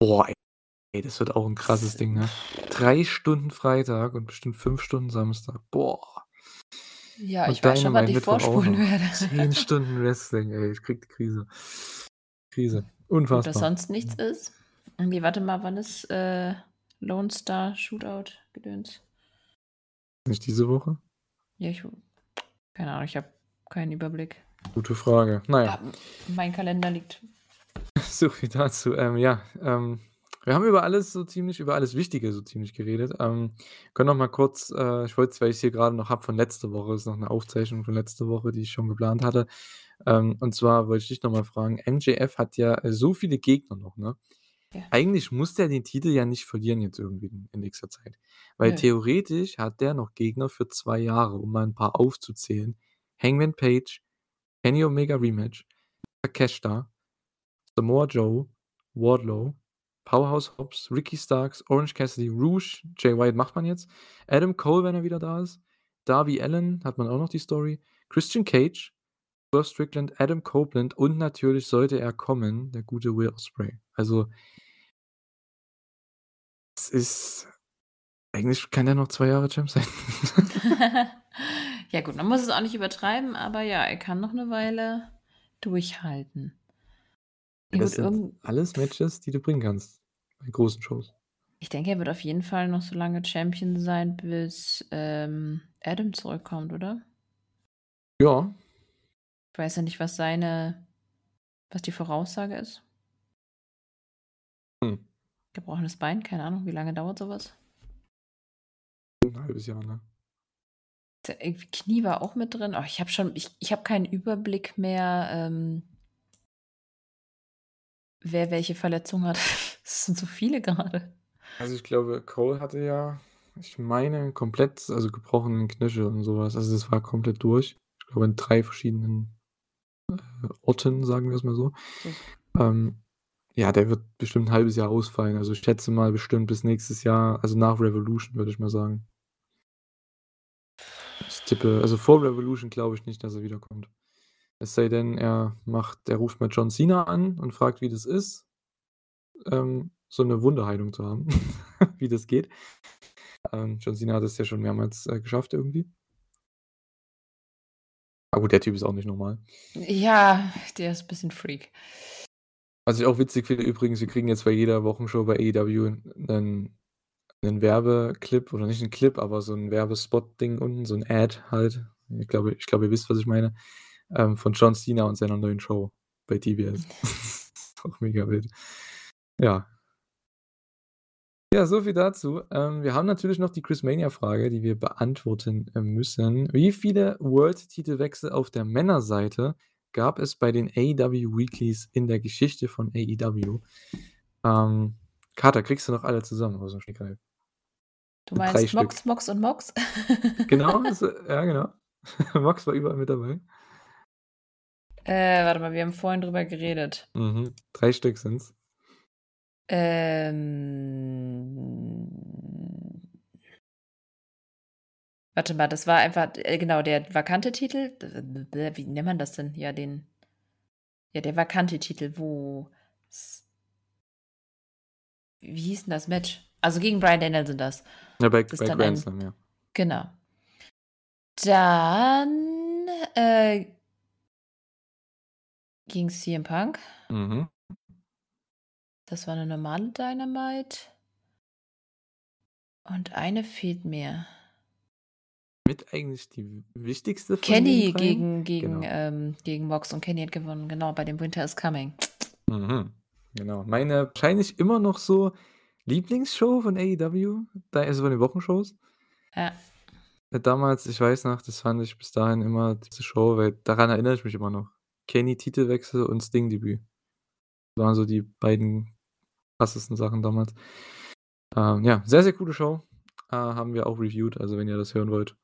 Boah, ey, das wird auch 'n krasses Ding, ne? 3 Stunden Freitag und bestimmt 5 Stunden Samstag. Boah. Ja, Und ich weiß schon, wann ich vorspulen werde. 10 Stunden Wrestling, ey, ich kriege die Krise. Krise. Gut, dass Unfassbar. sonst nichts ist. Ne, warte mal, wann ist, äh, Lone Star Shootout Gedöns? Nicht diese Woche? Ja, ich keine Ahnung, ich habe keinen Überblick. Gute Frage. Na ja. Ja, mein Kalender liegt So viel dazu. Ähm, ja, ähm, wir haben über alles so ziemlich über alles Wichtige so ziemlich geredet. Ähm, können noch mal kurz äh, ich wollte es, weil ich's hier grade noch habe von letzter Woche ist noch 'ne Aufzeichnung von letzter Woche, die ich schon geplant hatte. Ähm, und zwar wollte ich dich noch mal fragen, MJF hat ja, so viele Gegner noch, ne? Ja. Eigentlich muss der den Titel ja nicht verlieren jetzt irgendwie in nächster Zeit. Weil Nö. theoretisch hat der noch Gegner für 2 Jahre, um mal 'n paar aufzuzählen. Hangman Page, Kenny Omega Rematch, Takeshita, Samoa Joe, Wardlow, Powerhouse Hobbs, Ricky Starks, Orange Cassidy, Rouge, Jay White macht man jetzt, Adam Cole, wenn er wieder da ist, Darby Allin hat man auch noch die Story, Christian Cage, Swerve Strickland, Adam Copeland und natürlich sollte er kommen, der gute Will Ospreay. Also es ist eigentlich kann der noch 2 Jahre Champ sein. Ja gut, man muss es auch nicht übertreiben, aber ja, er kann noch 'ne Weile durchhalten. Ja das gut, sind alles Matches, die du bringen kannst bei großen Shows. Ich denke, er wird auf jeden Fall noch so lange Champion sein, bis, ähm, Adam zurückkommt, oder? Ja. Ich weiß ja nicht, was seine was die Voraussage ist. Hm. Gebrochenes Bein, keine Ahnung, wie lange dauert so was? 'N halbes Jahr, ne? Irgendwie Knie war auch mit drin. Oh, ich habe schon ich ich habe keinen Überblick mehr, ähm wer welche Verletzung hat. Es sind so viele grade. Also, ich glaube, Cole hatte ja, ich meine, komplett also, gebrochenen Knöchel und so was. Also, das war komplett durch. Ich glaube, in 3 verschiedenen, äh, Orten, sagen wir's mal so. Ähm, ja, der wird bestimmt 'n halbes Jahr ausfallen. Also, ich schätze mal bestimmt bis nächstes Jahr, also, nach Revolution, würde ich mal sagen. Ich tippe also, vor Revolution glaube ich nicht, dass er wiederkommt. Es sei denn, er macht er ruft mal John Cena an und fragt, wie das ist, ähm, so 'ne Wunderheilung zu haben, wie das geht. Ähm, John Cena hat es ja schon mehrmals, äh, geschafft irgendwie. Aber gut, der Typ ist auch nicht normal. Ja, der ist bisschen Freak. Was ich auch witzig finde übrigens, wir kriegen jetzt bei jeder Wochenshow bei AEW 'nen 'nen Werbeclip oder nicht 'n Clip, aber so 'n Werbespot-Ding unten, so 'n Ad halt. Ich glaube ich glaube, ihr wisst, was ich meine, ähm, von John Cena und seiner neuen Show bei TBS. Auch mega wild. Ja. Ja, so viel dazu. Ähm, wir haben natürlich noch die Chris-Mania-Frage, die wir beantworten, äh, müssen. Wie viele World-Titelwechsel auf der Männerseite gab es bei den AEW Weeklies in der Geschichte von AEW? Ähm, Carter, kriegst du noch alle zusammen aus'm Stegreif? Du 3 meinst Stück. Mox, Mox und Mox? Genau, so ja, genau. Mox war überall mit dabei. Äh, warte mal, wir haben vorhin drüber geredet. Mhm. Drei Stück sind's. Ähm. Warte mal, das war einfach, äh, genau, der vakante Titel. Wie nennt man das denn? Ja, den. Ja, der vakante Titel, wo. Wie hieß denn das Match? Also gegen Brian Danielson das. Ja, bei, Das bei Grand Slam, ja. Genau. Dann äh, gegen CM Punk. Mhm. Das war eine normale Dynamite. Und eine fehlt mir. Mit eigentlich die wichtigste von Kenny gegen, gegen, Genau. ähm, gegen Mox und Kenny hat gewonnen. Genau, bei dem Winter is Coming. Mhm. Genau. Meine wahrscheinlich immer noch so Lieblingsshow von AEW, da also von den Wochenshows. Ja. Äh, Damals, ich weiß noch, das fand ich bis dahin immer diese Show, weil daran erinnere ich mich immer noch. Kenny Titelwechsel und Sting Debüt. Das waren so die beiden krassesten Sachen damals. Ähm, ja, sehr, sehr coole Show. Äh, haben wir auch reviewed, also wenn ihr das hören wollt.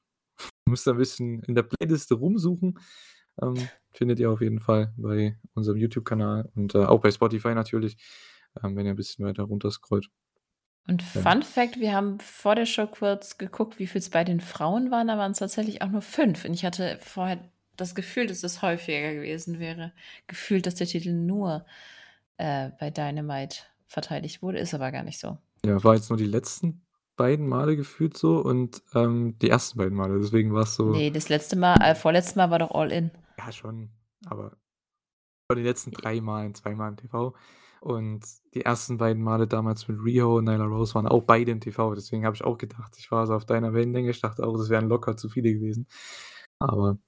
Müsst ihr ein bisschen in der Playliste rumsuchen. Ähm, findet ihr auf jeden Fall bei unserem YouTube-Kanal und äh, auch bei Spotify natürlich, ähm, wenn ihr ein bisschen weiter runter scrollt. Und Ja. Fun Fact: Wir haben vor der Show kurz geguckt, wie viel es bei den Frauen waren. Da waren es tatsächlich auch nur fünf. Und ich hatte vorher das Gefühl, dass es häufiger gewesen wäre. Gefühlt, dass der Titel nur äh, bei Dynamite verteidigt wurde. Ist aber gar nicht so. Ja, war jetzt nur die letzten beiden Male gefühlt so und ähm, die ersten beiden Male. Deswegen war es so. Nee, das letzte Mal, äh, vorletztes Mal war doch All In. Ja, schon, aber von den letzten drei Malen, zweimal im TV. Und die ersten beiden Male damals mit Rio und Nyla Rose waren auch beide im TV. Deswegen habe ich auch gedacht, ich war so auf deiner Wellenlänge. Ich dachte auch, das wären locker zu viele gewesen. Aber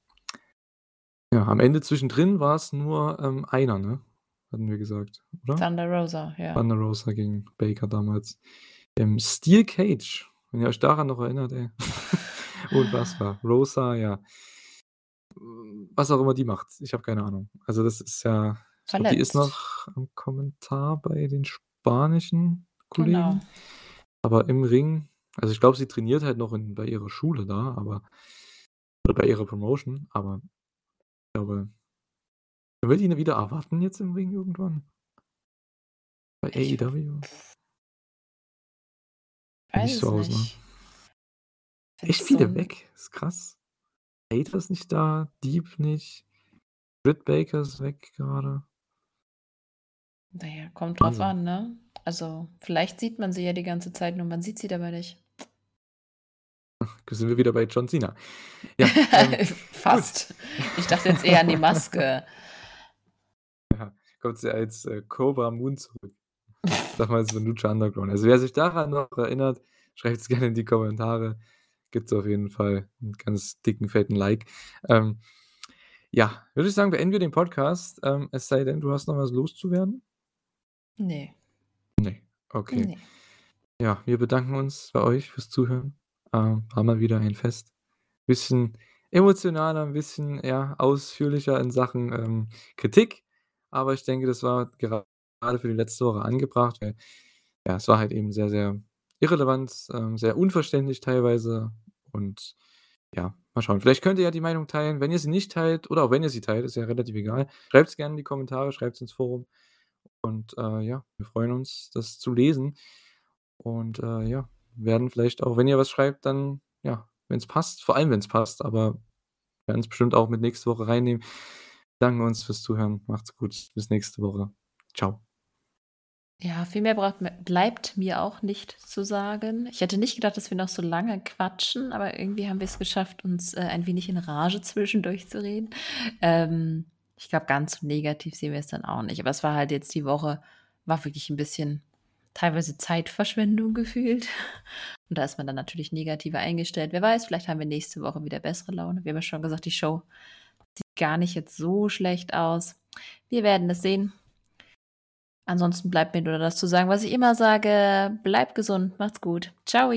ja, am Ende zwischendrin war es nur ähm, einer, ne? Hatten wir gesagt, oder? Thunder Rosa, ja. Thunder Rosa gegen Baker damals. Im Steel Cage, wenn ihr euch daran noch erinnert, ey. Unfassbar. Rosa, ja. Was auch immer die macht. Ich habe keine Ahnung. Also, das ist ja. Ich glaube, die ist noch am Kommentar bei den spanischen Kollegen. Genau. Aber im Ring, also ich glaube, sie trainiert halt noch in, bei ihrer Schule da, aber. Oder bei ihrer Promotion, aber ich glaube. Können wir die wieder erwarten jetzt im Ring irgendwann? Bei Ich AEW? Weiß nicht so aus, ne? Echt viele so- weg. Ist krass. Hater ist nicht da, Deep nicht. Britt Baker ist weg gerade. Naja, kommt drauf Wahnsinn. an, ne? Also, vielleicht sieht man sie ja die ganze Zeit, nur man sieht sie dabei nicht. Sind wir wieder bei John Cena. Ja, ähm, Fast. Ich dachte jetzt eher an die Maske. kommt sie als äh, Cobra Moon zurück. Damals von Lucha Underground. Also wer sich daran noch erinnert, schreibt es gerne in die Kommentare. Gibt es auf jeden Fall einen ganz dicken, fetten Like. Ähm, ja, würde ich sagen, beenden wir den Podcast. Ähm, es sei denn, du hast noch was loszuwerden? Nee. Nee. Okay. nee. Ja, wir bedanken uns bei euch fürs Zuhören. Ähm, war mal wieder ein Fest. Bisschen emotionaler, ein bisschen ja, ausführlicher in Sachen ähm, Kritik. Aber ich denke, das war gerade für die letzte Woche angebracht, weil ja, es war halt eben sehr, sehr irrelevant, ähm, sehr unverständlich teilweise. Und ja, mal schauen. Vielleicht könnt ihr ja die Meinung teilen. Wenn ihr sie nicht teilt, oder auch wenn ihr sie teilt, ist ja relativ egal. Schreibt es gerne in die Kommentare, schreibt es ins Forum. Und äh, ja, wir freuen uns, das zu lesen. Und äh, ja, werden vielleicht auch, wenn ihr was schreibt, dann, ja, wenn es passt, vor allem wenn es passt, aber werden es bestimmt auch mit nächste Woche reinnehmen. Danken uns fürs Zuhören. Macht's gut. Bis nächste Woche. Ciao. Ja, viel mehr braucht, bleibt mir auch nicht zu sagen. Ich hätte nicht gedacht, dass wir noch so lange quatschen, aber irgendwie haben wir es geschafft, uns äh, ein wenig in Rage zwischendurch zu reden. Ähm, ich glaube, ganz negativ sehen wir es dann auch nicht. Aber es war halt jetzt die Woche, war wirklich ein bisschen teilweise Zeitverschwendung gefühlt. Und da ist man dann natürlich negativer eingestellt. Wer weiß, vielleicht haben wir nächste Woche wieder bessere Laune. Wir haben ja schon gesagt, die Show sieht gar nicht jetzt so schlecht aus. Wir werden es sehen. Ansonsten bleibt mir nur das zu sagen, was ich immer sage. Bleibt gesund, macht's gut. Ciao.